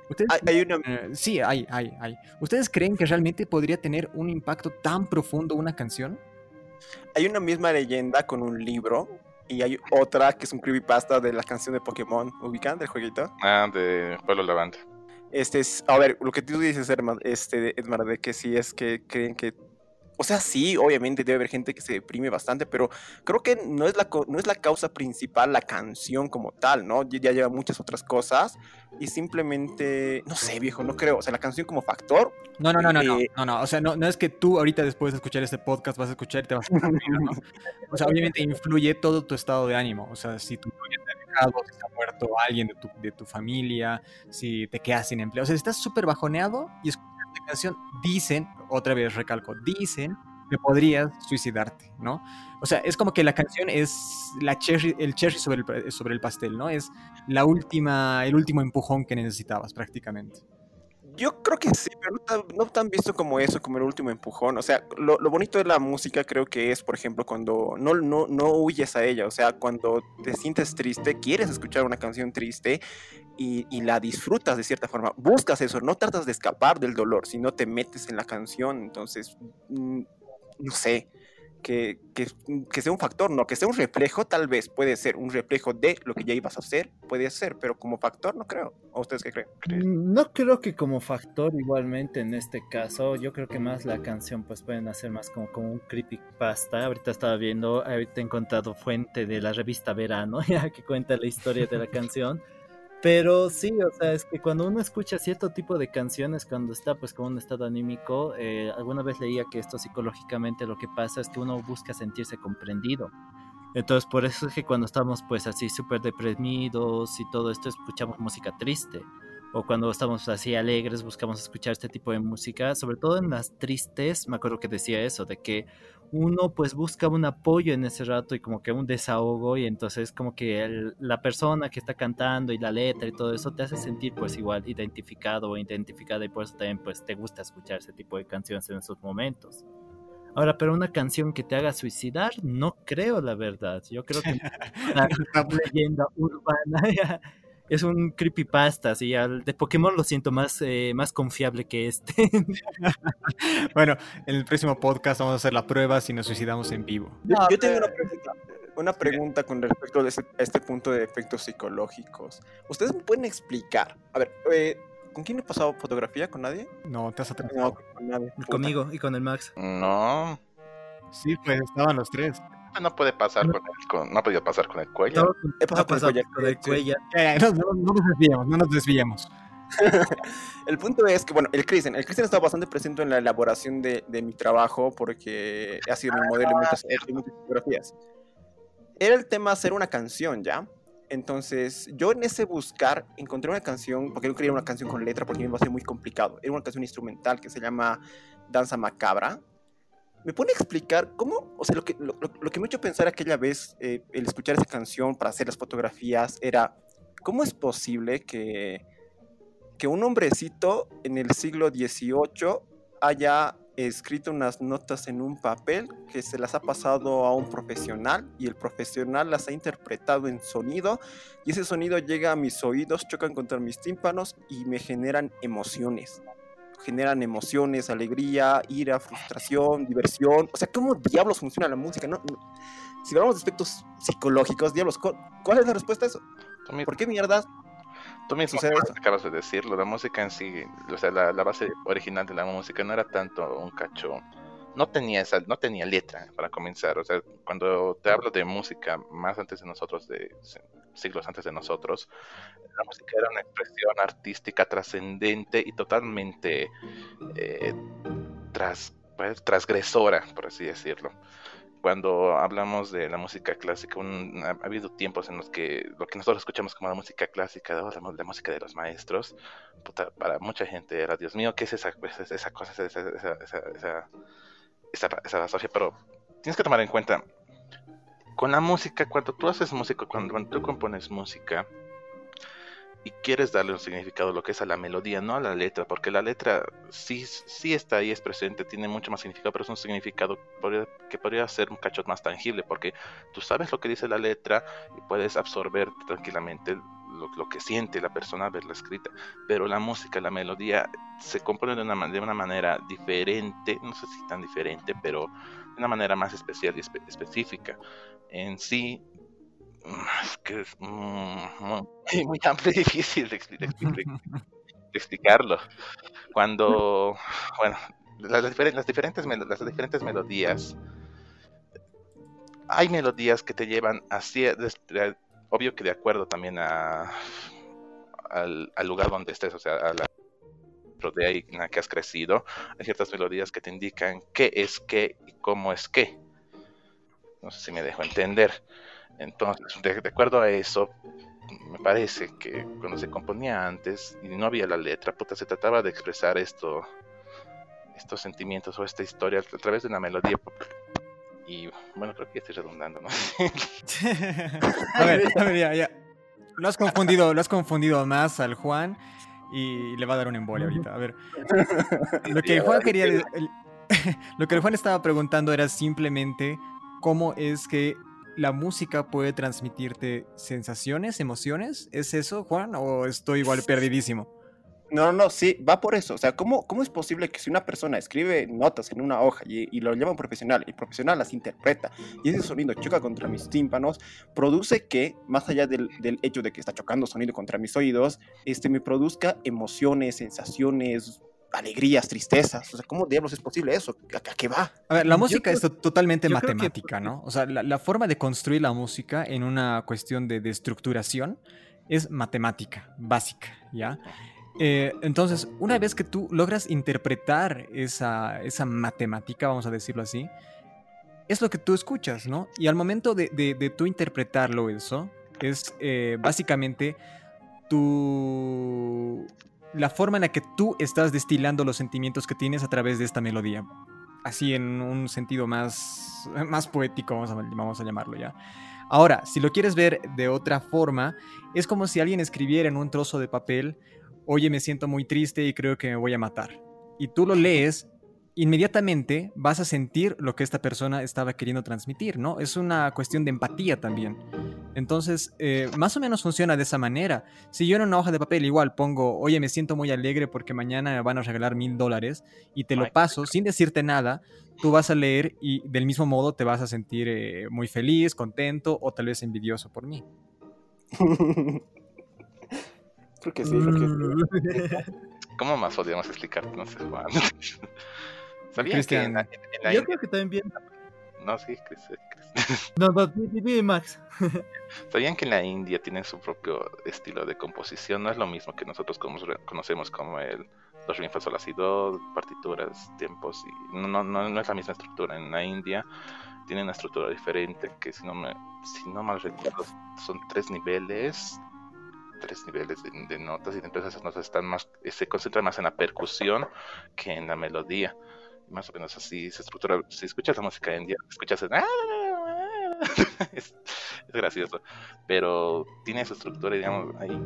¿Ustedes Hay, hay una... sí, hay, hay, hay. ¿Ustedes creen que realmente podría tener un impacto tan profundo una canción? Hay una misma leyenda con un libro y hay otra que es un creepypasta de la canción de Pokémon, ¿ubican? Del jueguito. Ah, de Pueblo Levante. Este es, a ver, lo que tú dices, Edmar, este, Edmar, de que sí es que creen que, o sea, sí, obviamente debe haber gente que se deprime bastante, pero creo que no es la, no es la causa principal la canción como tal, ¿no? Ya lleva muchas otras cosas y simplemente, no sé, viejo, no creo, o sea, la canción como factor, No, no, no, no, no, Eh, no, no, o sea, no, no es que tú ahorita después de escuchar este podcast vas a escuchar y te vas a ¿no? O sea, obviamente influye todo tu estado de ánimo, o sea, si tu si se ha muerto alguien de tu, de tu familia, si te quedas sin empleo, o sea, estás súper bajoneado y escuchas esta canción, dicen, otra vez recalco, dicen que podrías suicidarte, ¿no? O sea, es como que la canción es la cherry, el cherry sobre el, sobre el pastel, ¿no? Es la última, el último empujón que necesitabas prácticamente. Yo creo que sí, pero no tan, no tan visto como eso, como el último empujón. O sea, lo, bonito de la música creo que es, por ejemplo, cuando no, no, no huyes a ella. O sea, cuando te sientes triste, quieres escuchar una canción triste y, y la disfrutas de cierta forma. Buscas eso, no tratas de escapar del dolor, sino te metes en la canción. Entonces, mm, no sé, que, que, que sea un factor, no, que sea un reflejo, tal vez puede ser un reflejo de lo que ya ibas a hacer, puede ser, pero como factor no creo. ¿O ustedes qué creen? Mm, No creo que como factor igualmente en este caso, yo creo que más la canción pues pueden hacer más como, como un creepypasta. Ahorita estaba viendo, ahorita he encontrado fuente de la revista Verano, ya que cuenta la historia de la canción. Pero sí, o sea, es que cuando uno escucha cierto tipo de canciones, cuando está pues con un estado anímico, eh, alguna vez leía que esto psicológicamente lo que pasa es que uno busca sentirse comprendido. Entonces por eso es que cuando estamos pues así súper deprimidos y todo esto escuchamos música triste. O cuando estamos así alegres buscamos escuchar este tipo de música. Sobre todo en las tristes, me acuerdo que decía eso, de que uno pues busca un apoyo en ese rato y como que un desahogo y entonces como que el- la persona que está cantando y la letra y todo eso te hace sentir pues igual identificado o identificada y por eso también pues te gusta escuchar ese tipo de canciones en esos momentos. Ahora, pero una canción que te haga suicidar, no creo la verdad. Yo creo que una leyenda urbana es un creepypasta, así al de Pokémon lo siento más, eh, más confiable que este. Bueno, en el próximo podcast vamos a hacer la prueba si nos suicidamos en vivo. Yo, No, yo tengo una pregunta, una pregunta con respecto a este, a este punto de efectos psicológicos. ¿Ustedes me pueden explicar? A ver, eh, ¿con quién he pasado fotografía? ¿Con nadie? No, te has No, atrasado. con nadie. Puta. Conmigo y con el Max. No, Sí, pues estaban los tres. No puede pasar con el, con- no ha podido pasar con el cuello. No, He pasado ha con el pasado collar. con el Sí. cuello. Ya, ya, no, no- no nos desviemos, no nos desviemos. El punto es que, bueno, el Cristian, el estado bastante presente en la elaboración de, de mi trabajo porque ha sido mi modelo en muchas, en muchas fotografías. Era el tema hacer una canción, ¿ya? Entonces, yo en ese buscar encontré una canción, porque no quería una canción con letra porque me iba a ser muy complicado. Era una canción instrumental que se llama Danza Macabra. ¿Me pone a explicar cómo, o sea, lo que, lo, que me ha hecho pensar aquella vez, eh, el escuchar esa canción para hacer las fotografías, era, ¿cómo es posible que, que un hombrecito en el siglo XVIII haya escrito unas notas en un papel que se las ha pasado a un profesional y el profesional las ha interpretado en sonido y ese sonido llega a mis oídos, chocan contra mis tímpanos y me generan emociones. Generan emociones, alegría, ira, frustración, diversión. O sea, ¿cómo diablos funciona la música? No, Si hablamos de aspectos psicológicos, diablos, ¿cuál es la respuesta a eso? ¿Por qué mierdas Tú mismo acabas de decirlo, la música en sí, o sea, la, base original de la música no era tanto un cacho, no tenía esa, no tenía letra para comenzar, o sea, cuando te hablo de música más antes de nosotros, de siglos antes de nosotros, la música era una expresión artística trascendente y totalmente eh, tras, pues, transgresora, por así decirlo. Cuando hablamos de la música clásica, ha, habido tiempos en los que lo que nosotros escuchamos como la música clásica, la, música de los maestros, para mucha gente era, Dios mío, ¿qué es esa, esa cosa, esa, esa, esa, esa, esa Pero tienes que tomar en cuenta, con la música, cuando tú haces música, cuando tú compones música, y quieres darle un significado lo que es a la melodía, no a la letra, porque la letra sí, sí está ahí, es presente, tiene mucho más significado, pero es un significado que podría ser un cachot más tangible, porque tú sabes lo que dice la letra y puedes absorber tranquilamente lo, que siente la persona al verla escrita, pero la música, la melodía se compone de una, de una manera diferente, no sé si tan diferente, pero de una manera más especial y específica. En sí, es que es muy, amplio y difícil de, explicarlo. Cuando, bueno, las, diferentes, las, diferentes, las diferentes melodías, hay melodías que te llevan hacia, obvio que de acuerdo también a, al, lugar donde estés, o sea, a la de ahí en la que has crecido, hay ciertas melodías que te indican qué es qué y cómo es qué. No sé si me dejo entender. Entonces, de, acuerdo a eso, me parece que cuando se componía antes y no había la letra, puta, se trataba de expresar esto, estos sentimientos o esta historia a través de una melodía. Y bueno, creo que estoy redundando, ¿no? a ver, a ver, ya, ya. Lo has confundido, lo has confundido más al Juan y le va a dar un embole ahorita. A ver. Lo que el Juan quería. lo que el Juan estaba preguntando era simplemente cómo es que la música puede transmitirte sensaciones, emociones. ¿Es eso, Juan? ¿O estoy igual perdidísimo? No, no, sí, va por eso. O sea, ¿cómo, cómo es posible que si una persona escribe notas en una hoja y, lo llama un profesional, y el profesional las interpreta y ese sonido choca contra mis tímpanos, produce que, más allá del, del hecho de que está chocando sonido contra mis oídos, este, me produzca emociones, sensaciones, alegrías, tristezas. O sea, ¿cómo diablos es posible eso? ¿A, qué va? A ver, la música es totalmente matemática, ¿no? O sea, la, forma de construir la música en una cuestión de, estructuración es matemática, básica, ¿ya? Eh, entonces, una vez que tú logras interpretar esa, esa matemática, vamos a decirlo así, es lo que tú escuchas, ¿no? Y al momento de, de, tú interpretarlo eso, es eh, básicamente tu la forma en la que tú estás destilando los sentimientos que tienes a través de esta melodía. Así en un sentido más, más poético, vamos a, vamos a llamarlo ya. Ahora, si lo quieres ver de otra forma, es como si alguien escribiera en un trozo de papel, oye, me siento muy triste y creo que me voy a matar. Y tú lo lees inmediatamente vas a sentir lo que esta persona estaba queriendo transmitir, ¿no? Es una cuestión de empatía también. Entonces, eh, más o menos funciona de esa manera. Si yo en una hoja de papel igual pongo, oye, me siento muy alegre porque mañana me van a regalar mil dólares y te lo paso sin decirte nada, tú vas a leer y del mismo modo te vas a sentir eh, muy feliz, contento o tal vez envidioso por mí. creo que sí, creo que sí. ¿Cómo más podríamos explicar? No sé, Juan. ¿Sabían que en la, Yo creo que también bien. No, sí, Chris. no, no, vive Max. ¿Sabían que en la India tienen su propio estilo de composición? No es lo mismo que nosotros conocemos como el los rim, sol, do, partituras, tiempos, y no, no, no, es la misma estructura. En la India tienen una estructura diferente que si no me, si no mal recuerdo son tres niveles tres niveles de, notas y entonces esas notas están más se concentran más en la percusión que en la melodía más o menos así se estructura. Si escuchas la música india, escuchas es, gracioso, pero tiene esa estructura, digamos, ahí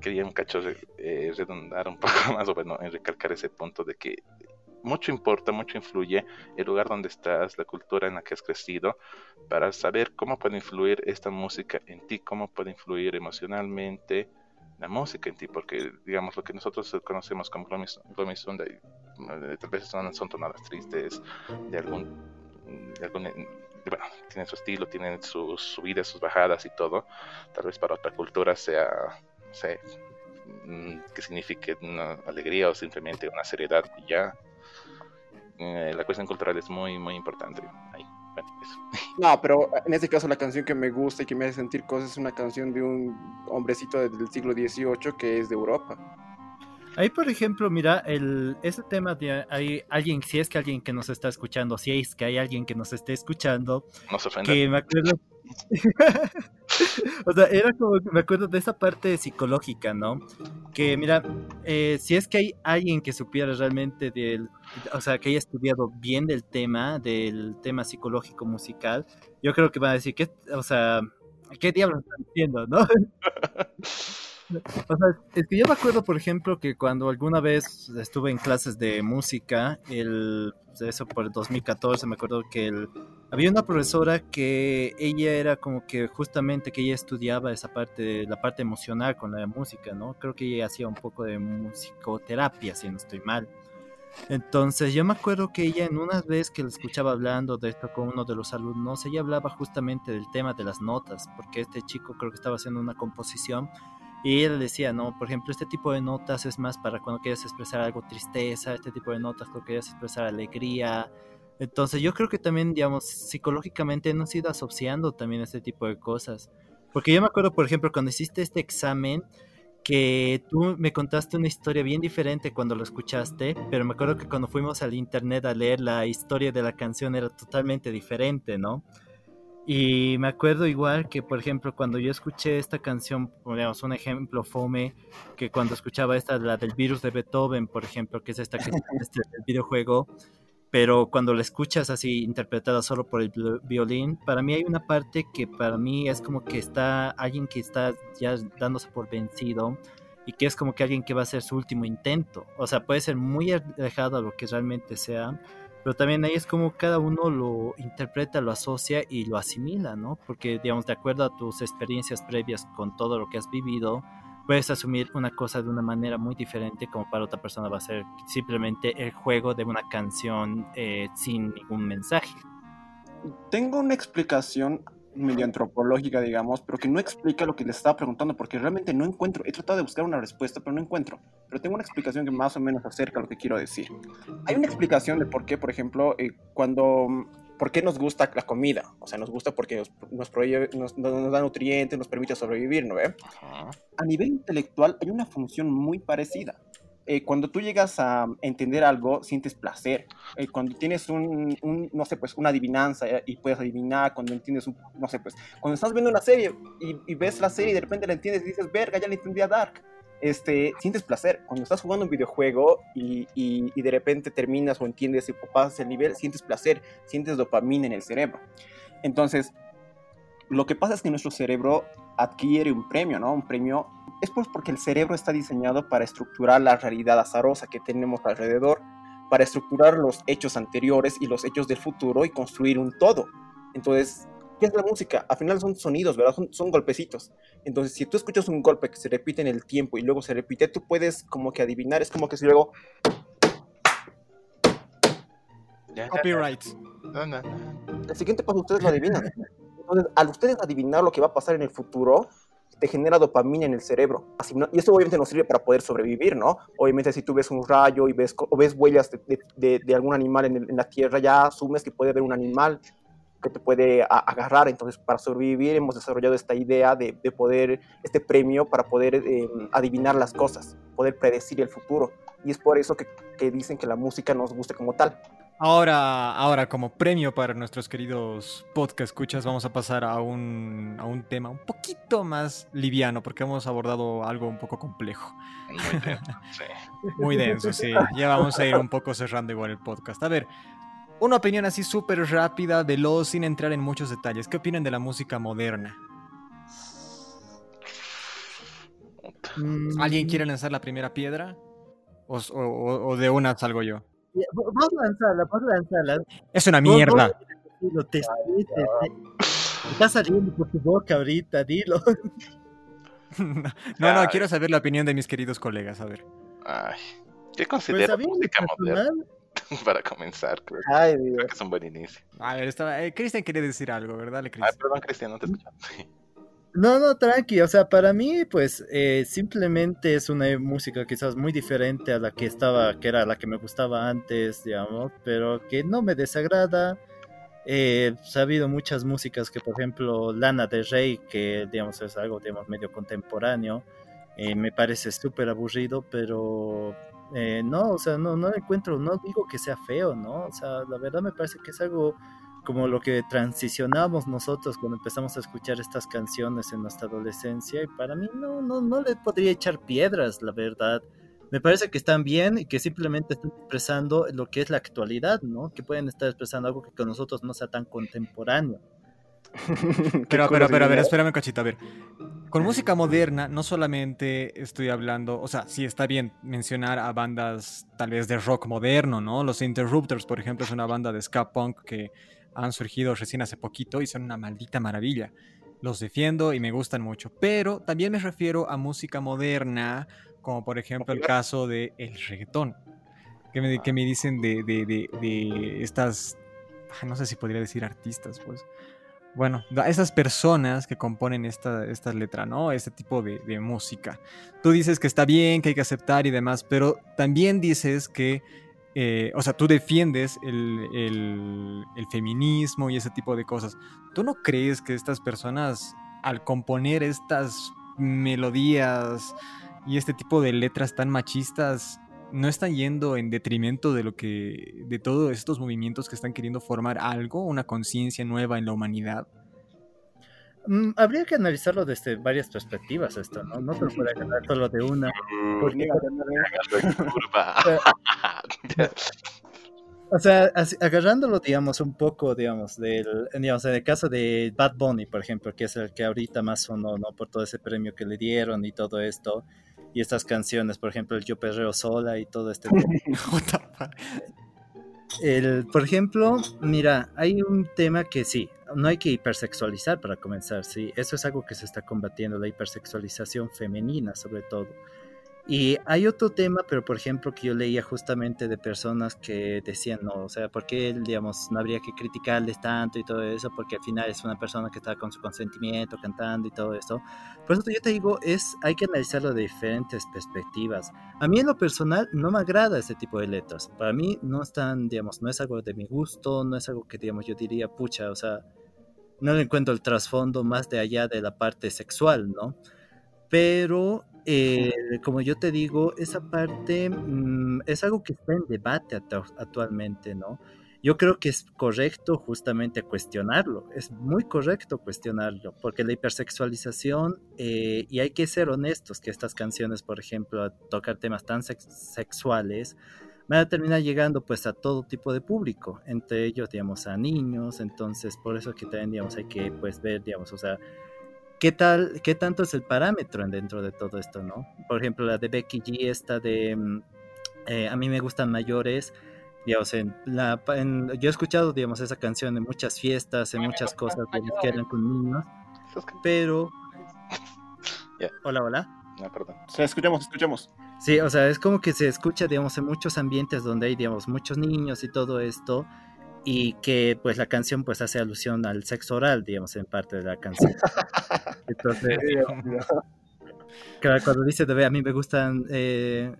quería un cacho eh, redundar un poco más o menos en recalcar ese punto de que mucho importa, mucho influye el lugar donde estás, la cultura en la que has crecido, para saber cómo puede influir esta música en ti, cómo puede influir emocionalmente la música en ti, porque digamos lo que nosotros conocemos como eh, tal vez son, tonadas tristes de algún, bueno, tienen su estilo, tienen sus subidas, sus bajadas y todo. Tal vez para otra cultura sea, sé, mm, que signifique una alegría o simplemente una seriedad y ya. Eh, la cuestión cultural es muy, muy importante. Ahí. No, pero en este caso la canción que me gusta y que me hace sentir cosas es una canción de un hombrecito del siglo XVIII que es de Europa. Ahí, por ejemplo, mira, el, ese tema de hay alguien, si es que alguien que nos está escuchando, si es que hay alguien que nos esté escuchando, que me acuerdo, o sea, era como, me acuerdo de esa parte psicológica, ¿no? Que mira, eh, si es que hay alguien que supiera realmente del, o sea, que haya estudiado bien del tema, del tema psicológico musical, yo creo que va a decir, que, o sea, ¿qué diablos están diciendo, no? O sea, es que yo me acuerdo, por ejemplo, que cuando alguna vez estuve en clases de música, el, eso por el 2014, me acuerdo que el, había una profesora que ella era como que justamente que ella estudiaba esa parte, la parte emocional con la música, ¿no? Creo que ella hacía un poco de musicoterapia, si no estoy mal. Entonces yo me acuerdo que ella en una vez que la escuchaba hablando de esto con uno de los alumnos, ella hablaba justamente del tema de las notas, porque este chico creo que estaba haciendo una composición y ella decía, no, por ejemplo, este tipo de notas es más para cuando quieres expresar algo tristeza, este tipo de notas cuando quieres expresar alegría. Entonces yo creo que también, digamos, psicológicamente hemos ido asociando también este tipo de cosas. Porque yo me acuerdo, por ejemplo, cuando hiciste este examen, que tú me contaste una historia bien diferente cuando lo escuchaste, pero me acuerdo que cuando fuimos al internet a leer la historia de la canción era totalmente diferente, ¿no? Y me acuerdo igual que, por ejemplo, cuando yo escuché esta canción, digamos, un ejemplo fome, que cuando escuchaba esta, la del virus de Beethoven, por ejemplo, que es esta que este, el videojuego, pero cuando la escuchas así interpretada solo por el violín, para mí hay una parte que para mí es como que está alguien que está ya dándose por vencido y que es como que alguien que va a hacer su último intento. O sea, puede ser muy alejado a lo que realmente sea, pero también ahí es como cada uno lo interpreta, lo asocia y lo asimila, ¿no? Porque, digamos, de acuerdo a tus experiencias previas con todo lo que has vivido, puedes asumir una cosa de una manera muy diferente como para otra persona va a ser simplemente el juego de una canción eh, sin ningún mensaje. Tengo una explicación medio antropológica, digamos, pero que no explica lo que les estaba preguntando, porque realmente no encuentro, he tratado de buscar una respuesta, pero no encuentro. Pero tengo una explicación que más o menos acerca lo que quiero decir. Hay una explicación de por qué, por ejemplo, eh, cuando, por qué nos gusta la comida. O sea, nos gusta porque nos, nos, nos, da nutrientes, nos permite sobrevivir, ¿no ve? A nivel intelectual hay una función muy parecida. Eh, cuando tú llegas a entender algo, sientes placer. Eh, cuando tienes un, no sé, pues una adivinanza eh, y puedes adivinar, cuando entiendes, un, no sé, pues, cuando estás viendo una serie y, ves la serie y de repente la entiendes y dices, verga, ya la entendí a Dark. Este, sientes placer. Cuando estás jugando un videojuego y, y, de repente terminas o entiendes y pasas el nivel, sientes placer, sientes dopamina en el cerebro. Entonces, lo que pasa es que nuestro cerebro adquiere un premio, ¿no? Un premio es pues porque el cerebro está diseñado para estructurar la realidad azarosa que tenemos alrededor, para estructurar los hechos anteriores y los hechos del futuro y construir un todo. Entonces, ¿qué es la música? Al final son sonidos, ¿verdad? Son, golpecitos. Entonces, si tú escuchas un golpe que se repite en el tiempo y luego se repite, tú puedes como que adivinar, es como que si luego... Copyright. El siguiente paso ustedes lo adivinan. Entonces, al ustedes adivinar lo que va a pasar en el futuro, te genera dopamina en el cerebro. Así, Y esto obviamente nos sirve para poder sobrevivir, ¿no? Obviamente si tú ves un rayo y ves, o ves huellas de, de, algún animal en, la tierra, ya asumes que puede haber un animal que te puede agarrar. Entonces, para sobrevivir hemos desarrollado esta idea de, poder, este premio para poder em, adivinar las cosas, poder predecir el futuro. Y es por eso que, que dicen que la música nos gusta como tal. Ahora, ahora, como premio para nuestros queridos podcast escuchas, vamos a pasar a un, a un tema un poquito más liviano, porque hemos abordado algo un poco complejo. Muy denso, sí. Muy denso, sí. Ya vamos a ir un poco cerrando igual el podcast. A ver, una opinión así súper rápida, de veloz, sin entrar en muchos detalles. ¿Qué opinan de la música moderna? ¿Alguien quiere lanzar la primera piedra? ¿O, o de una salgo yo? Vos lanzala, vos lanzala. Es una mierda. Lo te, está saliendo por tu boca ahorita, dilo. no, no, quiero saber la opinión de mis queridos colegas, a ver. Ay, ¿qué consideras pues, música moderna? Para comenzar, creo, Ay, creo, que es un buen inicio. A ver, estaba, eh, Cristian quiere decir algo, ¿verdad? Cristian. Ay, perdón, Cristian, no te escucho. No, no, tranqui, o sea, para mí, pues, eh, simplemente es una música quizás muy diferente a la que estaba, que era la que me gustaba antes, digamos, pero que no me desagrada. Eh, ha habido muchas músicas que, por ejemplo, Lana de Rey, que, digamos, es algo, digamos, medio contemporáneo, eh, me parece súper aburrido, pero eh, no, o sea, no, no encuentro, no digo que sea feo, ¿no? O sea, la verdad me parece que es algo como lo que transicionamos nosotros cuando empezamos a escuchar estas canciones en nuestra adolescencia y para mí no, no, no le podría echar piedras, la verdad. Me parece que están bien y que simplemente están expresando lo que es la actualidad, ¿no? Que pueden estar expresando algo que con nosotros no sea tan contemporáneo. pero, pero, pero, a ver, espérame, cachita, a ver. Con música moderna, no solamente estoy hablando, o sea, sí está bien mencionar a bandas tal vez de rock moderno, ¿no? Los Interrupters, por ejemplo, es una banda de ska punk que han surgido recién hace poquito y son una maldita maravilla. Los defiendo y me gustan mucho. Pero también me refiero a música moderna, como por ejemplo el caso de el reggaetón. Que me, que me dicen de, de, de, estas, no sé si podría decir artistas, pues. Bueno, esas personas que componen esta, esta letra, ¿no? Este tipo de, de música. Tú dices que está bien, que hay que aceptar y demás, pero también dices que eh, o sea, tú defiendes el, feminismo y ese tipo de cosas. ¿Tú no crees que estas personas, al componer estas melodías y este tipo de letras tan machistas, no están yendo en detrimento de lo que, de todos estos movimientos que están queriendo formar algo, una conciencia nueva en la humanidad? Mm, habría que analizarlo desde varias perspectivas esto, ¿no? No se puede agarrar solo de una. Porque... o sea, agarrándolo, digamos, un poco, digamos, del, digamos, en el caso de Bad Bunny, por ejemplo, que es el que ahorita más sonó, ¿no? Por todo ese premio que le dieron y todo esto. Y estas canciones, por ejemplo, el Yo Perreo Sola y todo este... El, por ejemplo, mira, hay un tema que sí, no hay que hipersexualizar para comenzar, sí, eso es algo que se está combatiendo, la hipersexualización femenina sobre todo. Y hay otro tema, pero por ejemplo que yo leía justamente de personas que decían, no, o sea, ¿por qué, digamos, no habría que criticarles tanto y todo eso? Porque al final es una persona que está con su consentimiento cantando y todo eso. Por eso yo te digo, es, hay que analizarlo de diferentes perspectivas. A mí en lo personal no me agrada este tipo de letras. Para mí no están, digamos, no es algo de mi gusto, no es algo que, digamos, yo diría, pucha, o sea, no le encuentro el trasfondo más de allá de la parte sexual, ¿no? Pero eh, como yo te digo, esa parte mm, es algo que está en debate actualmente, ¿no? Yo creo que es correcto justamente cuestionarlo, es muy correcto cuestionarlo, porque la hipersexualización, eh, y hay que ser honestos, que estas canciones, por ejemplo, tocar temas tan sexuales, van a terminar llegando pues a todo tipo de público, entre ellos, digamos, a niños, entonces por eso que también, digamos, hay que pues ver, digamos, o sea, ¿qué tal, qué tanto es el parámetro dentro de todo esto, no? Por ejemplo, la de Becky G, esta de mm, eh, A mí me gustan mayores, digamos, en la, yo he escuchado, digamos, esa canción en muchas fiestas, en muchas cosas que eran con niños, pero... Hola, hola. No, perdón. O sea, escuchamos, escuchamos. Sí, o sea, es como que se escucha, digamos, en muchos ambientes donde hay, digamos, muchos niños y todo esto, y que pues la canción pues hace alusión al sexo oral, digamos, en parte de la canción. Entonces, cuando dice, de a mí me gustan eh,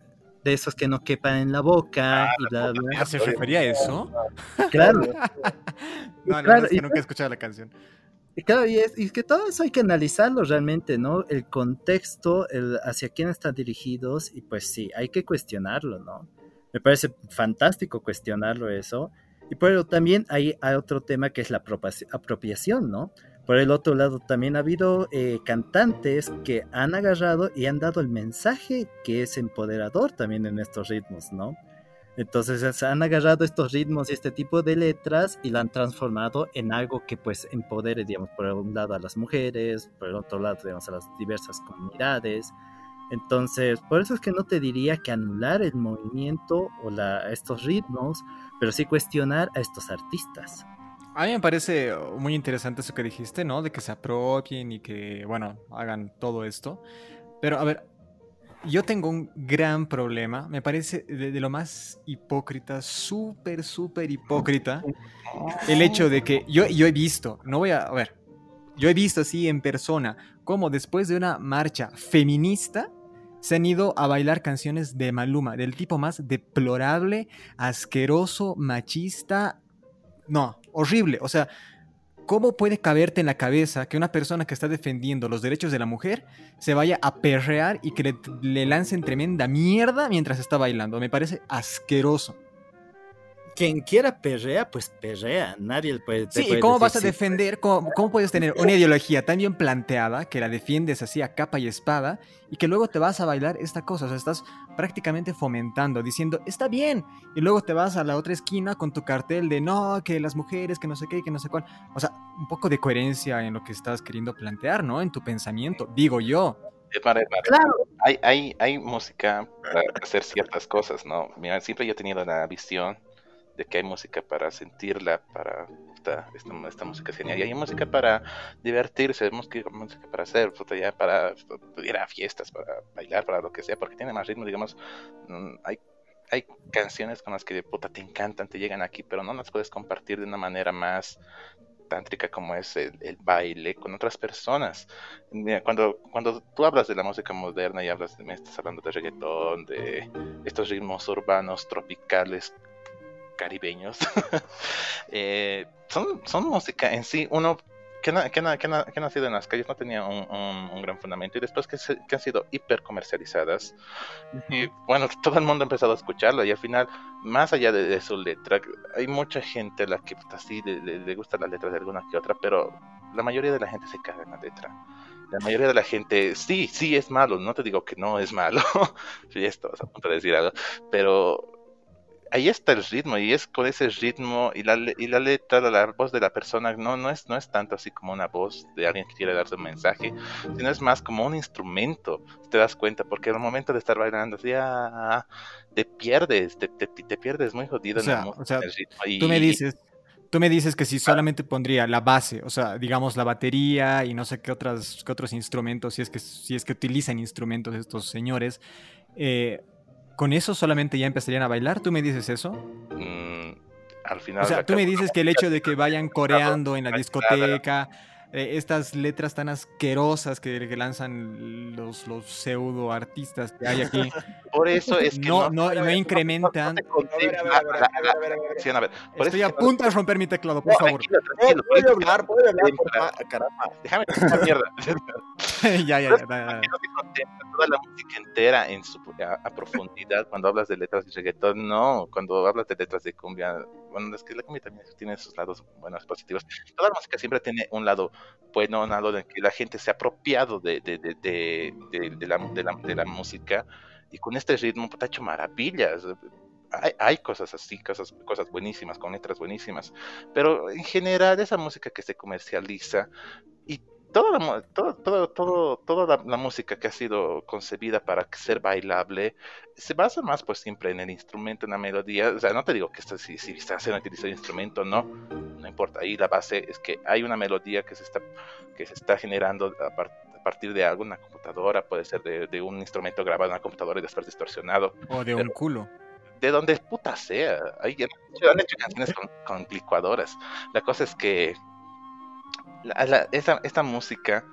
de esos que no quepan en la boca. Ah, y la, ¿Se refería a eso? Claro. no, claro, es que nunca he escuchado la canción. Claro, y es, y que todo eso hay que analizarlo realmente, ¿no? El contexto, el hacia quién están dirigidos, y pues sí, hay que cuestionarlo, ¿no? Me parece fantástico cuestionarlo eso. Y pero también hay, otro tema que es la apropiación, ¿no? Por el otro lado, también ha habido eh, cantantes que han agarrado y han dado el mensaje que es empoderador también en estos ritmos, ¿no? Entonces han agarrado estos ritmos y este tipo de letras y lo han transformado en algo que pues empodere, digamos, por un lado a las mujeres, por el otro lado, digamos, a las diversas comunidades. Entonces, por eso es que no te diría que anular el movimiento o la, estos ritmos, pero sí cuestionar a estos artistas. A mí me parece muy interesante eso que dijiste, ¿no? De que se apropien y que, bueno, hagan todo esto. Pero, a ver, yo tengo un gran problema. Me parece de, lo más hipócrita, súper, súper hipócrita, el hecho de que yo, yo he visto, no voy a, a ver, yo he visto así en persona, como después de una marcha feminista, se han ido a bailar canciones de Maluma, del tipo más deplorable, asqueroso, machista. No, horrible. O sea, ¿cómo puede caberte en la cabeza que una persona que está defendiendo los derechos de la mujer se vaya a perrear y que le, lancen tremenda mierda mientras está bailando? Me parece asqueroso quien quiera perrea, pues perrea. Nadie puede. sí, ¿y cómo vas a defender? Cómo, puedes tener una ideología tan bien planteada que la defiendes así a capa y espada y que luego te vas a bailar esta cosa? O sea, estás prácticamente fomentando, diciendo, está bien. Y luego te vas a la otra esquina con tu cartel de no, que las mujeres, que no sé qué, que no sé cuál. O sea, un poco de coherencia en lo que estás queriendo plantear, ¿no? En tu pensamiento, digo yo. Claro. Hay, hay, hay música para hacer ciertas cosas, ¿no? Mira, siempre yo he tenido la visión de que hay música para sentirla, para esta, esta, música genial, y hay música para divertirse, hay música, música para hacer, ya para ir a fiestas, para bailar, para lo que sea, porque tiene más ritmo, digamos, mm, hay hay canciones con las que puta te encantan, te llegan aquí, pero no las puedes compartir de una manera más tántrica como es el, baile con otras personas. cuando, cuando tú hablas de la música moderna y hablas me estás hablando de reggaetón, de estos ritmos urbanos tropicales caribeños, eh, son, son música en sí, uno que, ha que, que, nacido en las calles no tenía un, un, gran fundamento y después que, han sido hiper comercializadas y bueno, todo el mundo ha empezado a escucharlo y al final, más allá de, su letra, hay mucha gente a la que así le, le, gusta la letra de alguna que otra, pero la mayoría de la gente se caga en la letra. La mayoría de la gente, sí, sí es malo, no te digo que no es malo, sí, esto vas a punto de decir algo, pero ahí está el ritmo y es con ese ritmo y la, y la letra, la, voz de la persona no, no, es, no es tanto así como una voz de alguien que quiere darse un mensaje, sino es más como un instrumento, te das cuenta, porque al momento de estar bailando así, ah, te pierdes, te, te, pierdes muy jodido en, el ritmo. Y, tú me dices... Tú me dices que si solamente pondría la base, o sea, digamos la batería y no sé qué, otras, qué otros instrumentos, si es que, si es que utilizan instrumentos estos señores, eh, ¿Con eso solamente ya empezarían a bailar? ¿Tú me dices eso? Mm, al final. O sea, tú me dices que el hecho de que vayan coreando en la discoteca, eh, estas letras tan asquerosas que, lanzan los, los pseudo artistas que hay aquí. Por eso es que no, no, no, incrementan. Estoy a punto de romper mi teclado, por favor. Puede hablar, puede hablar, caramba. Déjame esta mierda. ya, ya, ya. Toda la música entera en su, a, profundidad cuando hablas de letras de reggaetón, no. Cuando hablas de letras de cumbia, bueno, es que la cumbia también tiene sus lados buenos, positivos. Toda la música siempre tiene un lado bueno, un lado en que la gente se ha apropiado de, de, de, de la, la, la, música y con este ritmo pues, ha hecho maravillas. Hay, hay, cosas así, cosas, cosas buenísimas, con letras buenísimas, pero en general esa música que se comercializa y toda la, todo, todo, todo, toda la, música que ha sido concebida para ser bailable se basa más pues siempre en el instrumento, en la melodía. O sea, no te digo que esto, si, si se hace utilizar instrumento, no, no importa. Ahí la base es que hay una melodía que se está, que se está generando a, partir de alguna computadora, puede ser de, un instrumento grabado en una computadora y después distorsionado. O de un culo de donde puta sea. Hay, han hecho canciones con, con, licuadoras. La cosa es que esta música,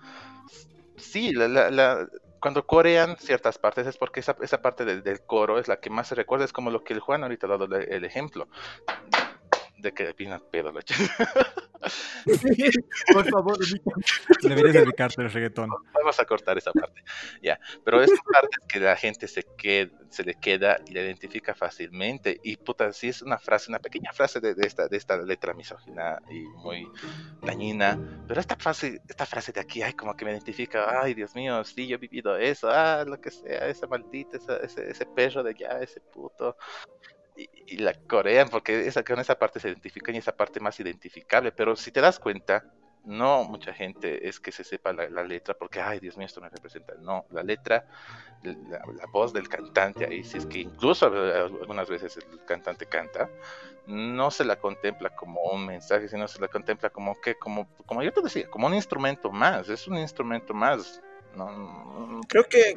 sí, la, cuando corean ciertas partes es porque esa, esa parte del coro es la que más se recuerda, es como lo que el Juan ahorita ha dado el ejemplo de que vino pedo la Por favor, deberías dedicarte al reggaetón. Vamos a cortar esa parte. Ya, pero es parte que la gente se, queda, se le queda y la identifica fácilmente. Y puta, si es una frase, una pequeña frase de, esta, de esta letra misógina y muy dañina. Pero esta frase, esta frase de aquí, ay, como que me identifica, ay, Dios mío, sí, yo he vivido eso, ah, lo que sea, esa maldita, ese, ese perro de allá, ese puto y, la corean porque esa, con esa parte se identifican y esa parte más identificable. Pero si te das cuenta, no mucha gente es que se sepa la, letra porque, ay, Dios mío, esto me representa. No, la letra, la, voz del cantante ahí, si es que incluso algunas veces el cantante canta, no se la contempla como un mensaje, sino se la contempla como que, como, como yo te decía, como un instrumento más, es un instrumento más. Creo que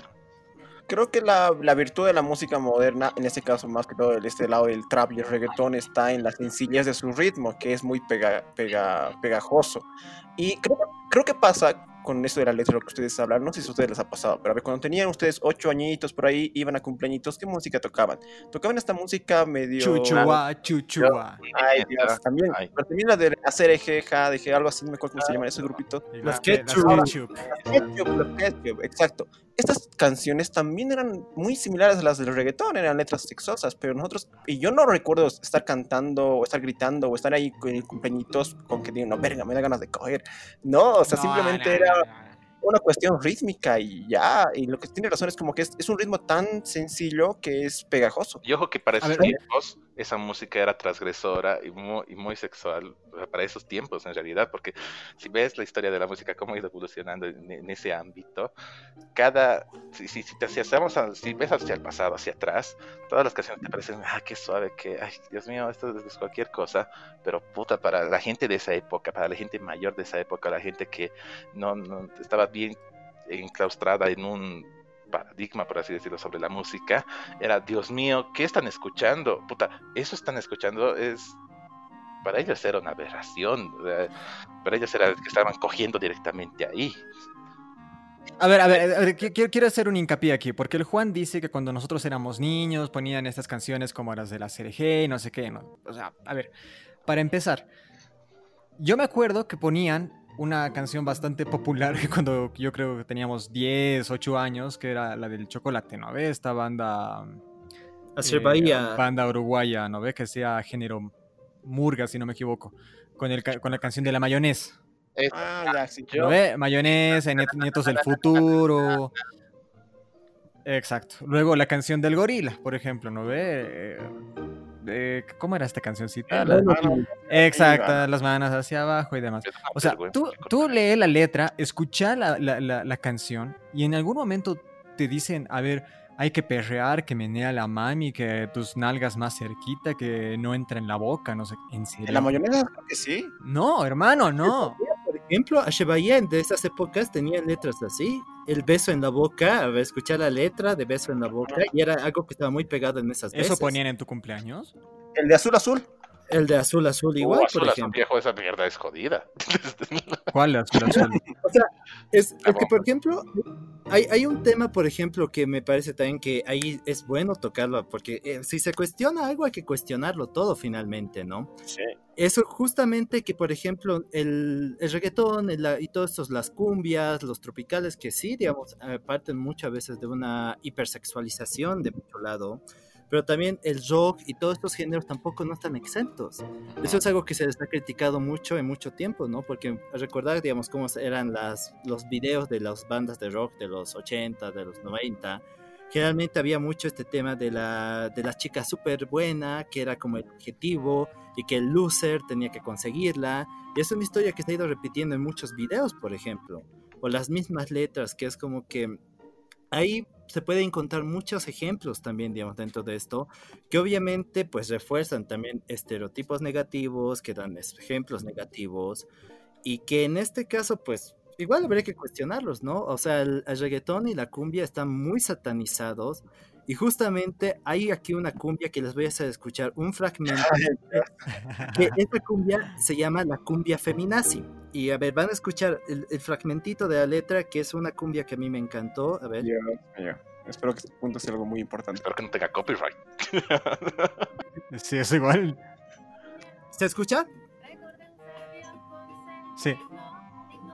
creo que la, la, virtud de la música moderna, en este caso más que todo de este lado del trap y el reggaetón, está en la sencillez de su ritmo, que es muy pega, pega, pegajoso. Y creo, creo que pasa con esto de la letra, lo que ustedes hablan, no sé si a ustedes les ha pasado, pero a ver, cuando tenían ustedes ocho añitos por ahí, iban a cumpleañitos, ¿qué música tocaban? Tocaban esta música medio... Chuchua, chuchua. Ay, Dios, también. Pero también la de hacer ejeja, dije algo así, no me acuerdo cómo se llama ese grupito. Los ketchup. Los ketchup, exacto estas canciones también eran muy similares a las del reggaetón, eran letras sexosas, pero nosotros, y yo no recuerdo estar cantando o estar gritando o estar ahí con cumpleañitos con que digo, no, verga, me da ganas de coger. No, o sea, simplemente era una cuestión rítmica y ya, y lo que tiene razón es como que es, un ritmo tan sencillo que es pegajoso. Y ojo que para esos tiempos esa música era transgresora y muy, y muy sexual para esos tiempos en realidad, porque si ves la historia de la música, cómo ha ido evolucionando en, ese ámbito, cada, si, si, si te hacemos, si ves hacia el pasado, hacia atrás, todas las canciones te parecen, ah, qué suave, que, ay, Dios mío, esto es cualquier cosa, pero puta, para la gente de esa época, para la gente mayor de esa época, la gente que no, no estaba bien enclaustrada en un paradigma, por así decirlo, sobre la música, era, Dios mío, ¿qué están escuchando? Puta, eso están escuchando es... Para ellos era una aberración, para ellos era que estaban cogiendo directamente ahí. A ver, a ver, quiero, hacer un hincapié aquí, porque el Juan dice que cuando nosotros éramos niños ponían estas canciones como las de la CRG y no sé qué, ¿no? O sea, a ver, para empezar, yo me acuerdo que ponían una canción bastante popular cuando yo creo que teníamos 10, 8 años, que era la del chocolate, ¿no ves? Esta banda... Hacer eh. Banda uruguaya, ¿no ves? Que sea género murga, si no me equivoco. Con, el, con la canción de la mayonesa. Ah, ya, sí. ¿No ves? Mayonesa, Nietos del Futuro. Exacto. Luego la canción del gorila, por ejemplo, ¿no ve? ¿Cómo era esta cancioncita? exacto, las manos hacia abajo y demás. O sea, tú, tú lees la letra, escucha la, la, la, canción y en algún momento te dicen, a ver, hay que perrear, que menea la mami, que tus nalgas más cerquita, que no entra en la boca, no sé, ¿en serio? ¿En la mayonesa? que sí. No, hermano, no. Por ejemplo, Ashebayen de esas épocas tenía letras así, el beso en la boca, a escuchar la letra de beso en la boca, y era algo que estaba muy pegado en esas ¿Eso ponían en tu cumpleaños? El de azul azul. El de azul azul igual, uh, azul, por ejemplo. viejo, esa mierda es jodida. ¿Cuál azul azul? o sea, es, que, por ejemplo, hay, hay, un tema, por ejemplo, que me parece también que ahí es bueno tocarlo, porque eh, si se cuestiona algo hay que cuestionarlo todo finalmente, ¿no? Sí. Eso justamente que, por ejemplo, el, el reggaetón y todos estos, las cumbias, los tropicales, que sí, digamos, eh, parten muchas veces de una hipersexualización de mucho lado, pero también el rock y todos estos géneros tampoco no están exentos. Eso es algo que se les ha criticado mucho en mucho tiempo, ¿no? Porque recordar, digamos, cómo eran las, los videos de las bandas de rock de los 80, de los 90, generalmente había mucho este tema de la, de la chica súper buena, que era como el objetivo, y que el loser tenía que conseguirla. Y es una historia que se ha ido repitiendo en muchos videos, por ejemplo. O las mismas letras, que es como que ahí se pueden encontrar muchos ejemplos también, digamos, dentro de esto, que obviamente pues refuerzan también estereotipos negativos, que dan ejemplos negativos, y que en este caso pues igual habría que cuestionarlos, ¿no? O sea, el, reggaetón y la cumbia están muy satanizados, y justamente hay aquí una cumbia que les voy a hacer escuchar un fragmento, que esta cumbia se llama la cumbia feminazi. Y a ver, van a escuchar el, fragmentito de la letra, que es una cumbia que a mí me encantó. A ver. Espero que este punto sea algo muy importante. Espero que no tenga copyright. sí, es igual. ¿Se escucha? Sí.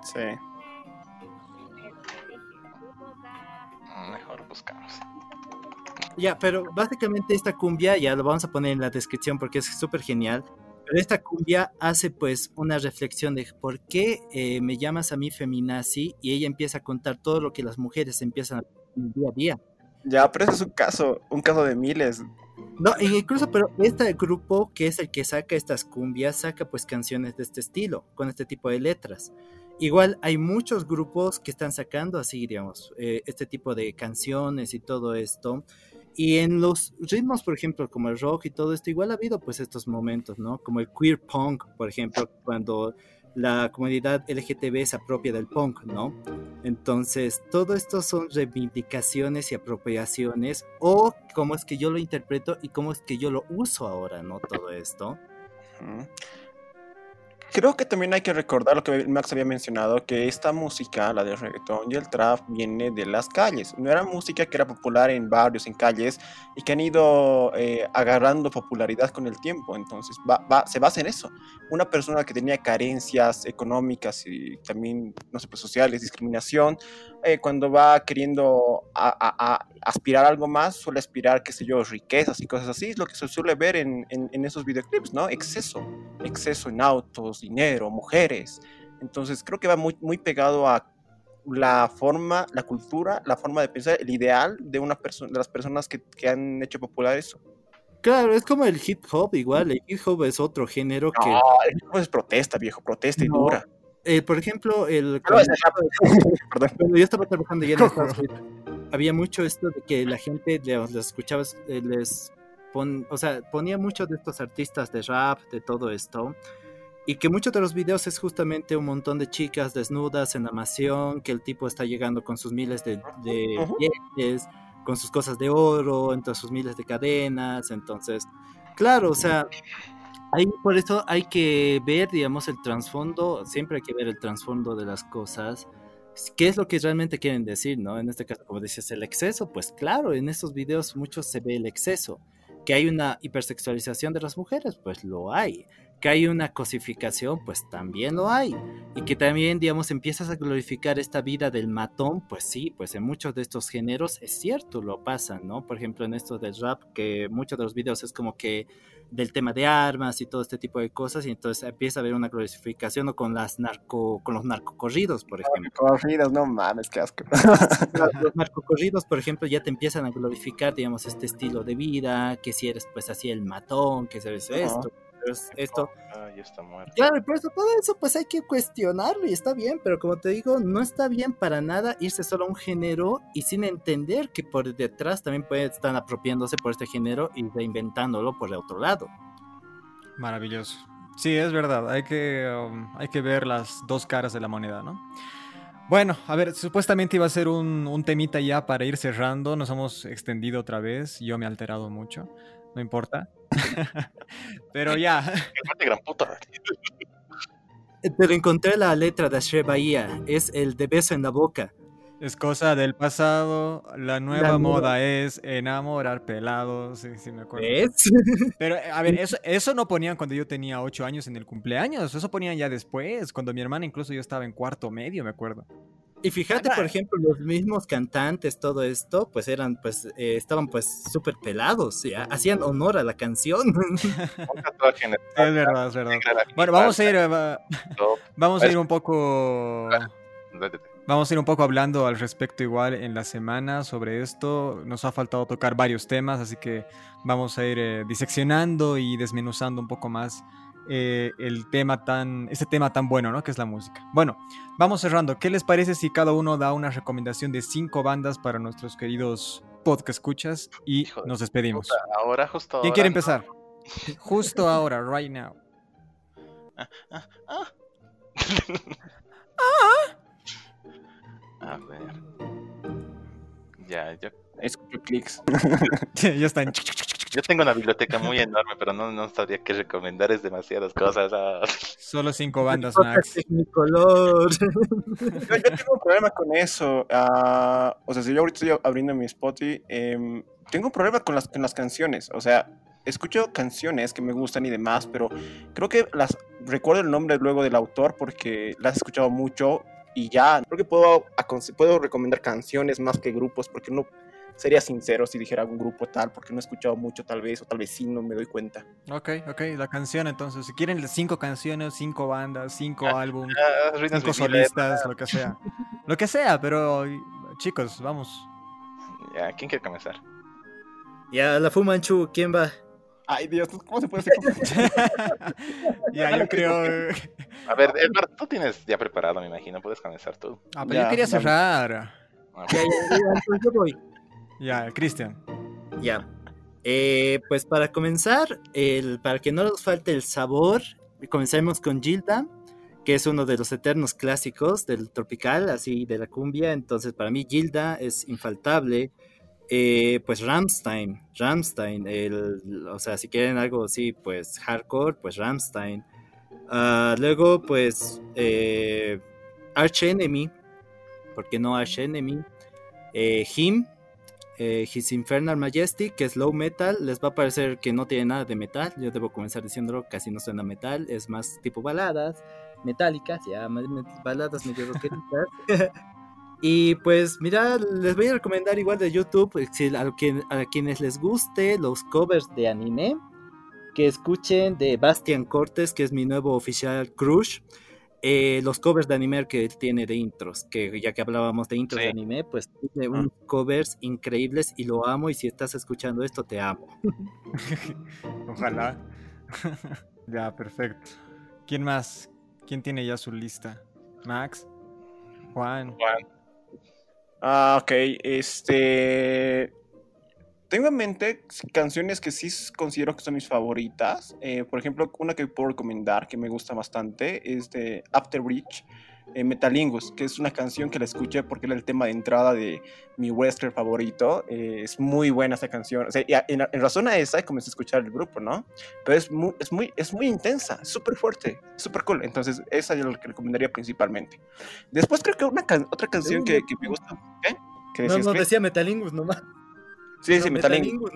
Sí. Mejor buscamos. Ya, pero básicamente esta cumbia, ya lo vamos a poner en la descripción porque es súper genial. Pero esta cumbia hace pues una reflexión de por qué eh, me llamas a mí feminazi y ella empieza a contar todo lo que las mujeres empiezan a hacer día a día. Ya, pero ese es un caso, un caso de miles. No, incluso, pero este grupo que es el que saca estas cumbias, saca pues canciones de este estilo, con este tipo de letras. Igual hay muchos grupos que están sacando así, digamos, eh, este tipo de canciones y todo esto. Y en los ritmos, por ejemplo, como el rock y todo esto, igual ha habido pues estos momentos, ¿no? Como el queer punk, por ejemplo, cuando la comunidad LGTB se apropia del punk, ¿no? Entonces, todo esto son reivindicaciones y apropiaciones, o cómo es que yo lo interpreto y cómo es que yo lo uso ahora, ¿no? Todo esto. Creo que también hay que recordar lo que Max había mencionado, que esta música, la del reggaetón y el trap, viene de las calles. No era música que era popular en barrios, en calles, y que han ido eh, agarrando popularidad con el tiempo. Entonces, va, se basa en eso. Una persona que tenía carencias económicas y también, no sé, pues sociales, discriminación, eh, cuando va queriendo aspirar algo más, suele aspirar, qué sé yo, riquezas y cosas así. Es lo que se suele ver en, en esos videoclips, ¿no? Exceso. Exceso en autos dinero, mujeres. Entonces creo que va muy, muy pegado a la forma, la cultura, la forma de pensar, el ideal de, una persona, de las personas que, que, han hecho popular eso. Claro, es como el hip hop igual, el hip hop es otro género que... No, el hip hop es protesta, viejo, protesta y dura. Eh, por ejemplo, el... Cuando yo estaba trabajando ya en había mucho esto de que la gente les, escuchaba, eh, les pon, o sea, ponía muchos de estos artistas de rap, de todo esto, y que muchos de los videos es justamente un montón de chicas desnudas en amación, que el tipo está llegando con sus miles de, de con sus cosas de oro, entre sus miles de cadenas. Entonces, claro, o sea, ahí por eso hay que ver, digamos, el trasfondo, siempre hay que ver el trasfondo de las cosas. ¿Qué es lo que realmente quieren decir, no? En este caso, como dices, el exceso, pues claro, en estos videos muchos se ve el exceso. Que hay una hipersexualización de las mujeres, pues lo hay que hay una cosificación, pues también lo hay. Y que también, digamos, empiezas a glorificar esta vida del matón, pues sí, pues en muchos de estos géneros es cierto, lo pasa, ¿no? Por ejemplo, en esto del rap, que muchos de los videos es como que del tema de armas y todo este tipo de cosas, y entonces empieza a haber una glorificación ¿no? con las narco, con los narcocorridos, por ejemplo. Narcocorridos, no mames, qué asco. los narcocorridos, por ejemplo, ya te empiezan a glorificar, digamos, este estilo de vida, que si eres pues así el matón, que si eres esto esto. está muerto. Claro, por eso todo eso pues hay que cuestionarlo y está bien, pero como te digo, no está bien para nada irse solo a un género y sin entender que por detrás también puede estar apropiándose por este género y reinventándolo por el otro lado. Maravilloso. Sí, es verdad, hay que, um, hay que ver las dos caras de la moneda, ¿no? Bueno, a ver, supuestamente iba a ser un, un temita ya para ir cerrando, nos hemos extendido otra vez, yo me he alterado mucho no importa. Pero ya. gran puta. Eh, pero encontré la letra de Asher Bahía, es el de beso en la boca. Es cosa del pasado, la nueva moda es enamorar pelados, sí, sí me acuerdo. Pero, eh, a ver, eso, eso no ponían cuando yo tenía ocho años en el cumpleaños, eso ponían ya después, cuando mi hermana incluso yo estaba en cuarto medio, me acuerdo. Y fíjate, por ejemplo, los mismos cantantes, todo esto, pues eran, pues, eh, estaban pues súper pelados, ¿ya? hacían honor a la canción. es verdad, es verdad. Bueno, vamos a ir, eh, vamos a ir un poco, vamos a ir un poco hablando al respecto igual en la semana sobre esto. Nos ha faltado tocar varios temas, así que vamos a ir eh, diseccionando y desmenuzando un poco más eh, el tema tan, este tema tan bueno, ¿no? Que es la música. Bueno, vamos cerrando. ¿Qué les parece si cada uno da una recomendación de cinco bandas para nuestros queridos podcast escuchas y nos despedimos? ahora, justo ¿Quién quiere empezar? Justo ahora, right now. Ah, ah, ah. A ver. Ya, yo escucho clics. ya están. Yo tengo una biblioteca muy enorme, pero no, no sabría qué recomendar, es demasiadas cosas. Ah. Solo cinco bandas, Max. mi color. Yo, tengo un problema con eso. Ah, o sea, si yo ahorita estoy abriendo mi Spotify, em, tengo un problema con las, con las canciones. O sea, escucho canciones que me gustan y demás, pero creo que las recuerdo el nombre luego del autor porque las he escuchado mucho y ya. Creo que puedo, puedo recomendar canciones más que grupos porque no sería sincero si dijera un grupo tal, porque no he escuchado mucho tal vez, o tal vez sí, no me doy cuenta. Ok, ok, la canción entonces, si quieren cinco canciones, cinco bandas, cinco ah, álbumes, ah, cinco solistas, lo que sea. lo que sea, pero chicos, vamos. Ya, ¿quién quiere comenzar? Ya, la Fumanchu, ¿quién va? Ay, Dios, ¿cómo se puede hacer? ya, yo creo. A ver, Edward, tú tienes ya preparado, me imagino. Puedes comenzar tú. Ah, pero yo quería cerrar. Ah, ya, ya, ya, yo voy. Ya, Cristian. Ya. Eh, pues para comenzar, el, para que no nos falte el sabor, comencemos con Gilda, que es uno de los eternos clásicos del tropical, así de la cumbia. Entonces, para mí, Gilda es infaltable. Eh, pues Ramstein, Ramstein, el, o sea, si quieren algo así, pues hardcore, pues Ramstein. Ah, luego, pues eh, Arch Enemy, ¿por qué no Arch Enemy? Him, eh, His Infernal Majestic, que es low metal, les va a parecer que no tiene nada de metal. Yo debo comenzar diciéndolo, casi no suena metal, es más tipo baladas metálicas, ya baladas medio rockeritas. y pues mira, les voy a recomendar igual de YouTube, a, a quienes les guste los covers de anime, que escuchen de Bastian Cortes, que es mi nuevo oficial crush. Eh, los covers de anime que él tiene de intros, que ya que hablábamos de intros de anime, pues tiene unos covers increíbles y lo amo y si estás escuchando esto te amo. Ojalá. ya, perfecto. ¿Quién más? ¿Quién tiene ya su lista? Max, Juan. Juan. Ah, ok, este tengo en mente canciones que sí considero que son mis favoritas. Eh, por ejemplo, una que puedo recomendar que me gusta bastante es de After Bridge, eh, Metalingus, que es una canción que la escuché porque era el tema de entrada de mi western favorito. Eh, es muy buena esa canción. O sea, en, razón a esa comencé a escuchar el grupo, ¿no? Pero es muy, es muy, es muy intensa, súper fuerte, súper cool. Entonces, esa es la que recomendaría principalmente. Después creo que una otra canción que, que, me gusta. ¿Qué? no, no, decía Metalingus nomás. Sí, sí, Metalingus.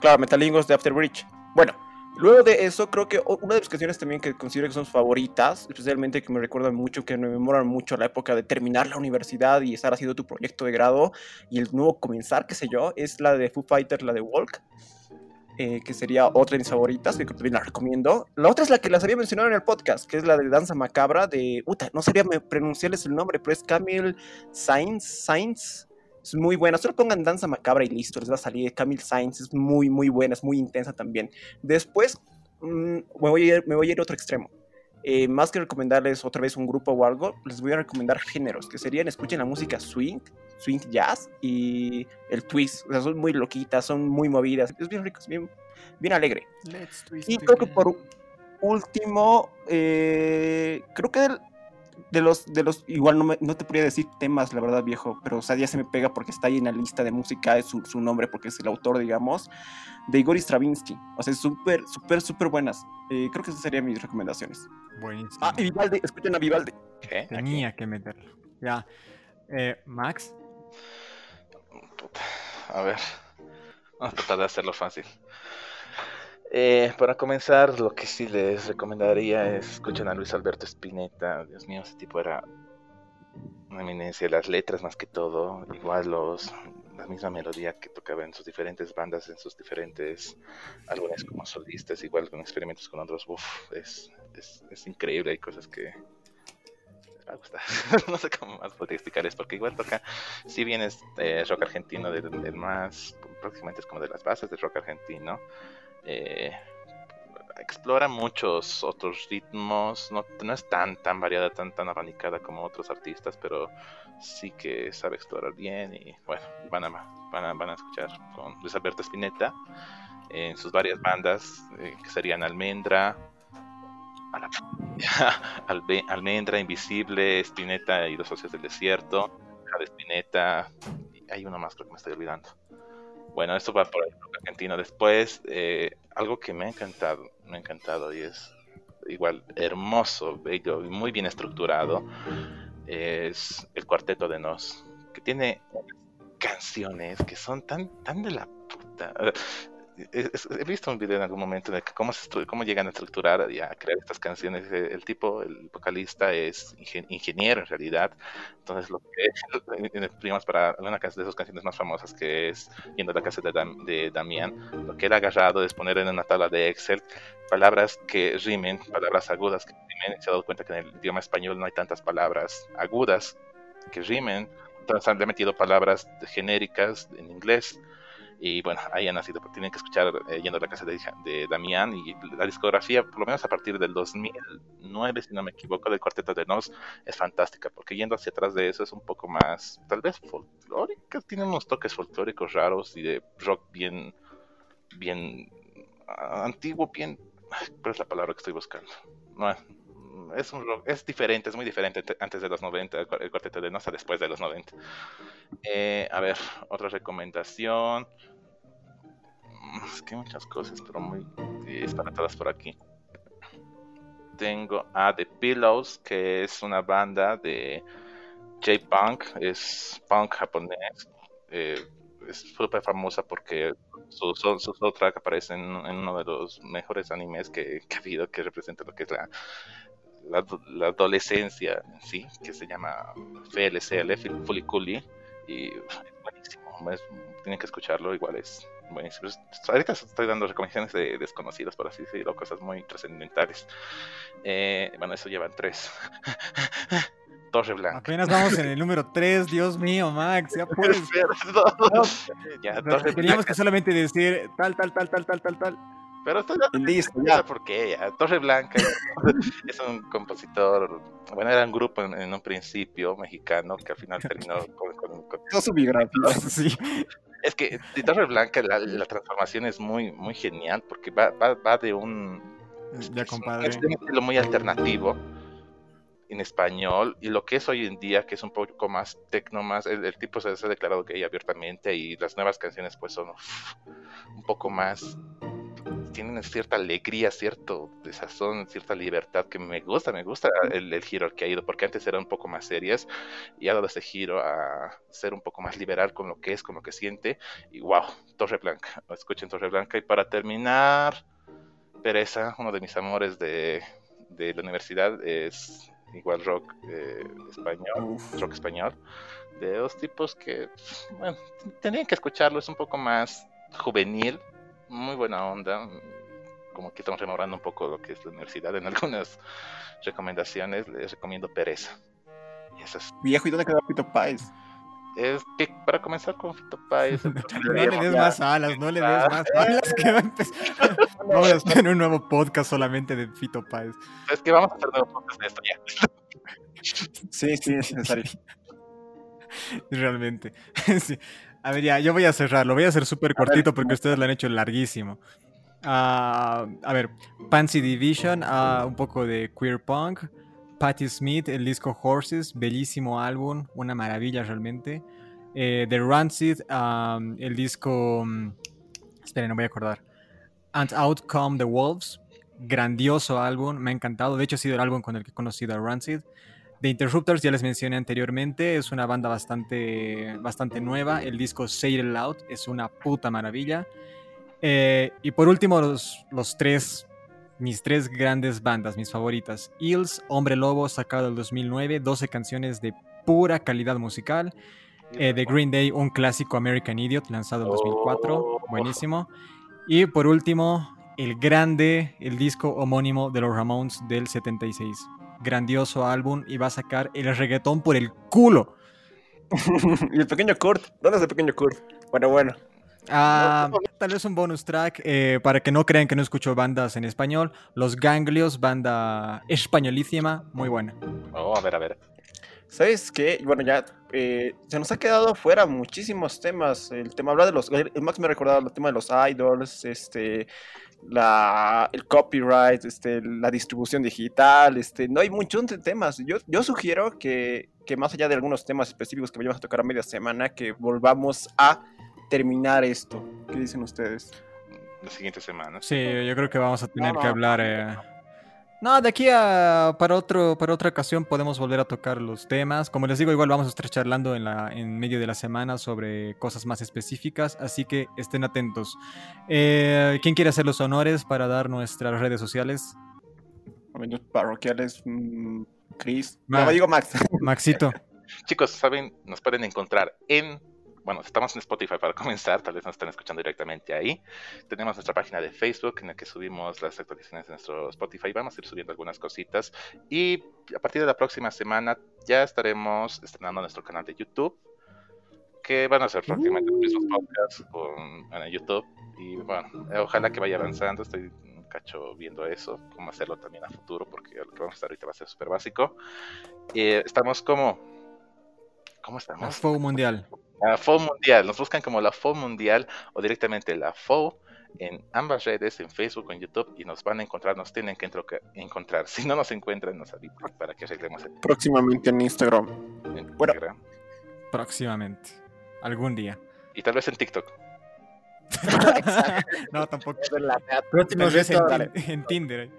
Claro, Metalingus de After Bridge. Bueno, luego de eso, creo que una de las canciones también que considero que son favoritas, especialmente que me recuerdan mucho, que me memoran mucho la época de terminar la universidad y estar haciendo tu proyecto de grado y el nuevo comenzar, qué sé yo, es la de Foo Fighters, la de Walk. Eh, que sería otra de mis favoritas, que también la recomiendo. La otra es la que las había mencionado en el podcast, que es la de Danza Macabra de... Uta, no sabría pronunciarles el nombre, pero es Camille Sainz, Sainz, es muy buena. Solo pongan Danza Macabra y listo, les va a salir. Camille Sainz es muy, muy buena, es muy intensa también. Después, mm, me, voy a ir, me voy a ir a otro extremo. Eh, más que recomendarles otra vez un grupo o algo, les voy a recomendar géneros, que serían, escuchen la música swing, swing jazz y el twist. O sea, son muy loquitas, son muy movidas. Es bien rico, es bien, bien alegre. y creo que por último, eh, creo que de los, de los, igual no, no, te podría decir temas, la verdad, viejo, pero o sea, ya se me pega porque está ahí en la lista de música, es su, su nombre, porque es el autor, digamos, de Igor Stravinsky. O sea, súper, súper, súper buenas. Eh, creo que esas serían mis recomendaciones. Buenísimo. Ah, y Vivaldi, escuchen a Vivaldi. ¿Qué? Tenía que meterlo. Ya. Eh, Max. A ver. Vamos a tratar de hacerlo fácil. Eh, para comenzar, lo que sí les recomendaría es escuchen a Luis Alberto Spinetta. Dios mío, ese tipo era una eminencia. Las letras, más que todo, igual los la misma melodía que tocaba en sus diferentes bandas, en sus diferentes álbumes como solistas, igual con experimentos con otros. Uf, es, es, es increíble. Hay cosas que me gusta. no sé cómo más podría explicarles, porque igual toca, si bien es eh, rock argentino, del más, prácticamente es como de las bases del rock argentino eh, explora muchos otros ritmos, no, es tan tan variada, tan tan abanicada como otros artistas, pero sí que sabe explorar bien y bueno, van a, van van a escuchar con Luis Alberto Spinetta en sus varias bandas eh, que serían Almendra, Almendra, Invisible, Spinetta y los socios del desierto, de Spinetta, hay uno más que me estoy olvidando. Bueno, esto va por el argentino. Después, eh, algo que me ha encantado, me ha encantado y es igual hermoso, bello y muy bien estructurado, es el Cuarteto de Nos, que tiene canciones que son tan, tan de la puta he visto un video en algún momento de cómo, se cómo llegan a estructurar y a crear estas canciones. El tipo, el vocalista, es ingeniero en realidad. Entonces, lo que primos para una de sus canciones más famosas, que es Yendo a la casa de, de Damián, lo que él ha agarrado es poner en una tabla de Excel palabras que rimen, palabras agudas que rimen. Se ha dado cuenta que en el idioma español no hay tantas palabras agudas que rimen entonces han metido palabras genéricas en inglés y bueno, ahí ha nacido, tienen que escuchar eh, Yendo a la casa de, de Damián y la discografía, por lo menos a partir del 2009, si no me equivoco, del Cuarteto de Nos, es fantástica, porque yendo hacia atrás de eso es un poco más, tal vez folclórica, tiene unos toques folclóricos raros y de rock bien, bien ah, antiguo, bien, ¿cuál es la palabra que estoy buscando? No, es un rock, es diferente, es muy diferente antes de los 90, el cuarteto de Nos después de los 90. Eh, a ver, otra recomendación. Es que muchas cosas, pero muy disparatadas por aquí. Tengo a The Pillows, que es una banda de J-Punk, es punk japonés. Eh, es súper famosa porque su, su, soundtrack aparece en, uno de los mejores animes que, que, ha habido, que representa lo que es la, la, adolescencia, ¿sí? Que se llama FLCL, Fuliculi, y es buenísimo, tienen que escucharlo, igual es buenísimo. Ahorita estoy dando recomendaciones de desconocidos, por así decirlo, cosas muy trascendentales. Eh, bueno, eso llevan tres. Torre Blanca. Apenas vamos en el número 3, Dios mío, Max, ya puedes. ya, Teníamos que solamente decir tal, tal, tal, tal, tal, tal, tal. Pero estoy listo, ya. ¿Por qué? Torre Blanca es un compositor, bueno, era un grupo en, un principio mexicano que al final terminó con... con, su biografía. sí. Es que de Torre Blanca la, transformación es muy, muy genial porque va, va, va de un... Compadre. Un estilo muy alternativo en español y lo que es hoy en día, que es un poco más tecno, más el, tipo se, ha declarado gay abiertamente y las nuevas canciones pues son un poco más tienen cierta alegría, cierto desazón, cierta libertad que me gusta, me gusta el, giro al que ha ido, porque antes era un poco más serias y ha dado ese giro a ser un poco más liberal con lo que es, con lo que siente. Y wow, Torre Blanca, escuchen Torre Blanca. Y para terminar, Pereza, uno de mis amores de, de la universidad es igual rock eh, español, rock español, de dos tipos que, bueno, tenían que escucharlo, es un poco más juvenil, muy buena onda. Como que estamos rememorando un poco lo que es la universidad. En algunas recomendaciones les recomiendo Pereza. Y esas... Viejo, ¿y dónde quedó Fito Páez? Es que para comenzar con Fito Páez. no le des más alas, no le des más alas. Que va a empezar. Vamos a hacer un nuevo podcast solamente de Fito Páez. Es que vamos a hacer un nuevo podcast de esto ya. sí, sí, es necesario. Realmente. sí. A ver, ya, yo voy a cerrarlo. Voy a hacer súper cortito porque ustedes lo han hecho larguísimo. Ah, a ver, Pansy Division, uh, un poco de queer punk. Patti Smith, el disco Horses, bellísimo álbum, una maravilla realmente. Eh, The Rancid, el disco. Um, esperen, no voy a acordar. And Out Come the Wolves, grandioso álbum, me ha encantado. De hecho, ha sido el álbum con el que he conocido a Rancid. The Interrupters ya les mencioné anteriormente, es una banda bastante, bastante nueva. El disco Say It Loud es una puta maravilla. Eh, y por último, los, los, tres, mis tres grandes bandas, mis favoritas. Eels, Hombre Lobo, sacado en 2009, 12 canciones de pura calidad musical. Eh, The Green Day, un clásico American Idiot, lanzado en 2004, buenísimo. Y por último, el grande, el disco homónimo de los Ramones del 76 grandioso álbum y va a sacar el reggaetón por el culo. y el pequeño Kurt, ¿dónde es el pequeño Kurt? Bueno, bueno. Ah, tal vez un bonus track eh, para que no crean que no escucho bandas en español. Los Ganglios, banda españolísima, muy buena. Oh, a ver, a ver. ¿Sabes qué? Bueno, ya eh, se nos ha quedado fuera muchísimos temas. El tema habla de los. El Max me ha recordado el tema de los idols, este, la, el copyright, este, la distribución digital, este, no hay muchos temas. Yo, yo sugiero que, que, más allá de algunos temas específicos que vayamos a tocar a media semana, que volvamos a terminar esto. ¿Qué dicen ustedes? La siguiente semana. Sí, yo creo que vamos a tener que hablar. Eh, no, de aquí a para otro para otra ocasión podemos volver a tocar los temas. Como les digo, igual vamos a estar charlando en la en medio de la semana sobre cosas más específicas, así que estén atentos. Eh, ¿Quién quiere hacer los honores para dar nuestras redes sociales? Momentos parroquiales, mm, Chris. no, digo Max. Maxito. Chicos, saben, nos pueden encontrar en bueno, estamos en Spotify para comenzar, tal vez nos estén escuchando directamente ahí. Tenemos nuestra página de Facebook en la que subimos las actualizaciones de nuestro Spotify. Vamos a ir subiendo algunas cositas. Y a partir de la próxima semana ya estaremos estrenando nuestro canal de YouTube. que van a ser prácticamente los mismos podcasts con, en YouTube. Y bueno, ojalá que vaya avanzando. Estoy un cacho viendo eso, cómo hacerlo también a futuro, porque lo que vamos a estar ahorita va a ser súper básico. Eh, estamos como. ¿Cómo estamos? La FO Mundial. La FO Mundial. Nos buscan como la FO Mundial o directamente la FO en ambas redes, en Facebook o en YouTube, y nos van a encontrar, nos tienen que encontrar. Si no nos encuentran, nos avisan para que arreglemos el... Próximamente en Instagram. En Instagram. Próximamente. Algún día. Y tal vez en TikTok. no, tampoco. Próximo en, en, Tinder.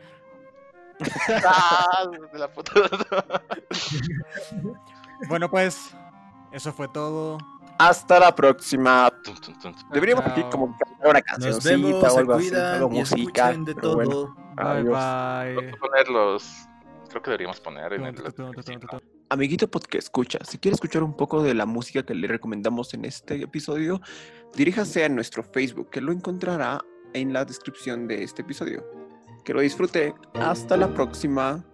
ah, de la puta. bueno, pues, eso fue todo. Hasta la próxima. Deberíamos aquí como una cancioncita o algo así, algo musical. De todo. Bye bye. Ponerlos. Creo que deberíamos poner en el. Amiguito podcast escucha, si quiere escuchar un poco de la música que le recomendamos en este episodio, diríjase a nuestro Facebook, que lo encontrará en la descripción de este episodio. Que lo disfrute. Hasta la próxima.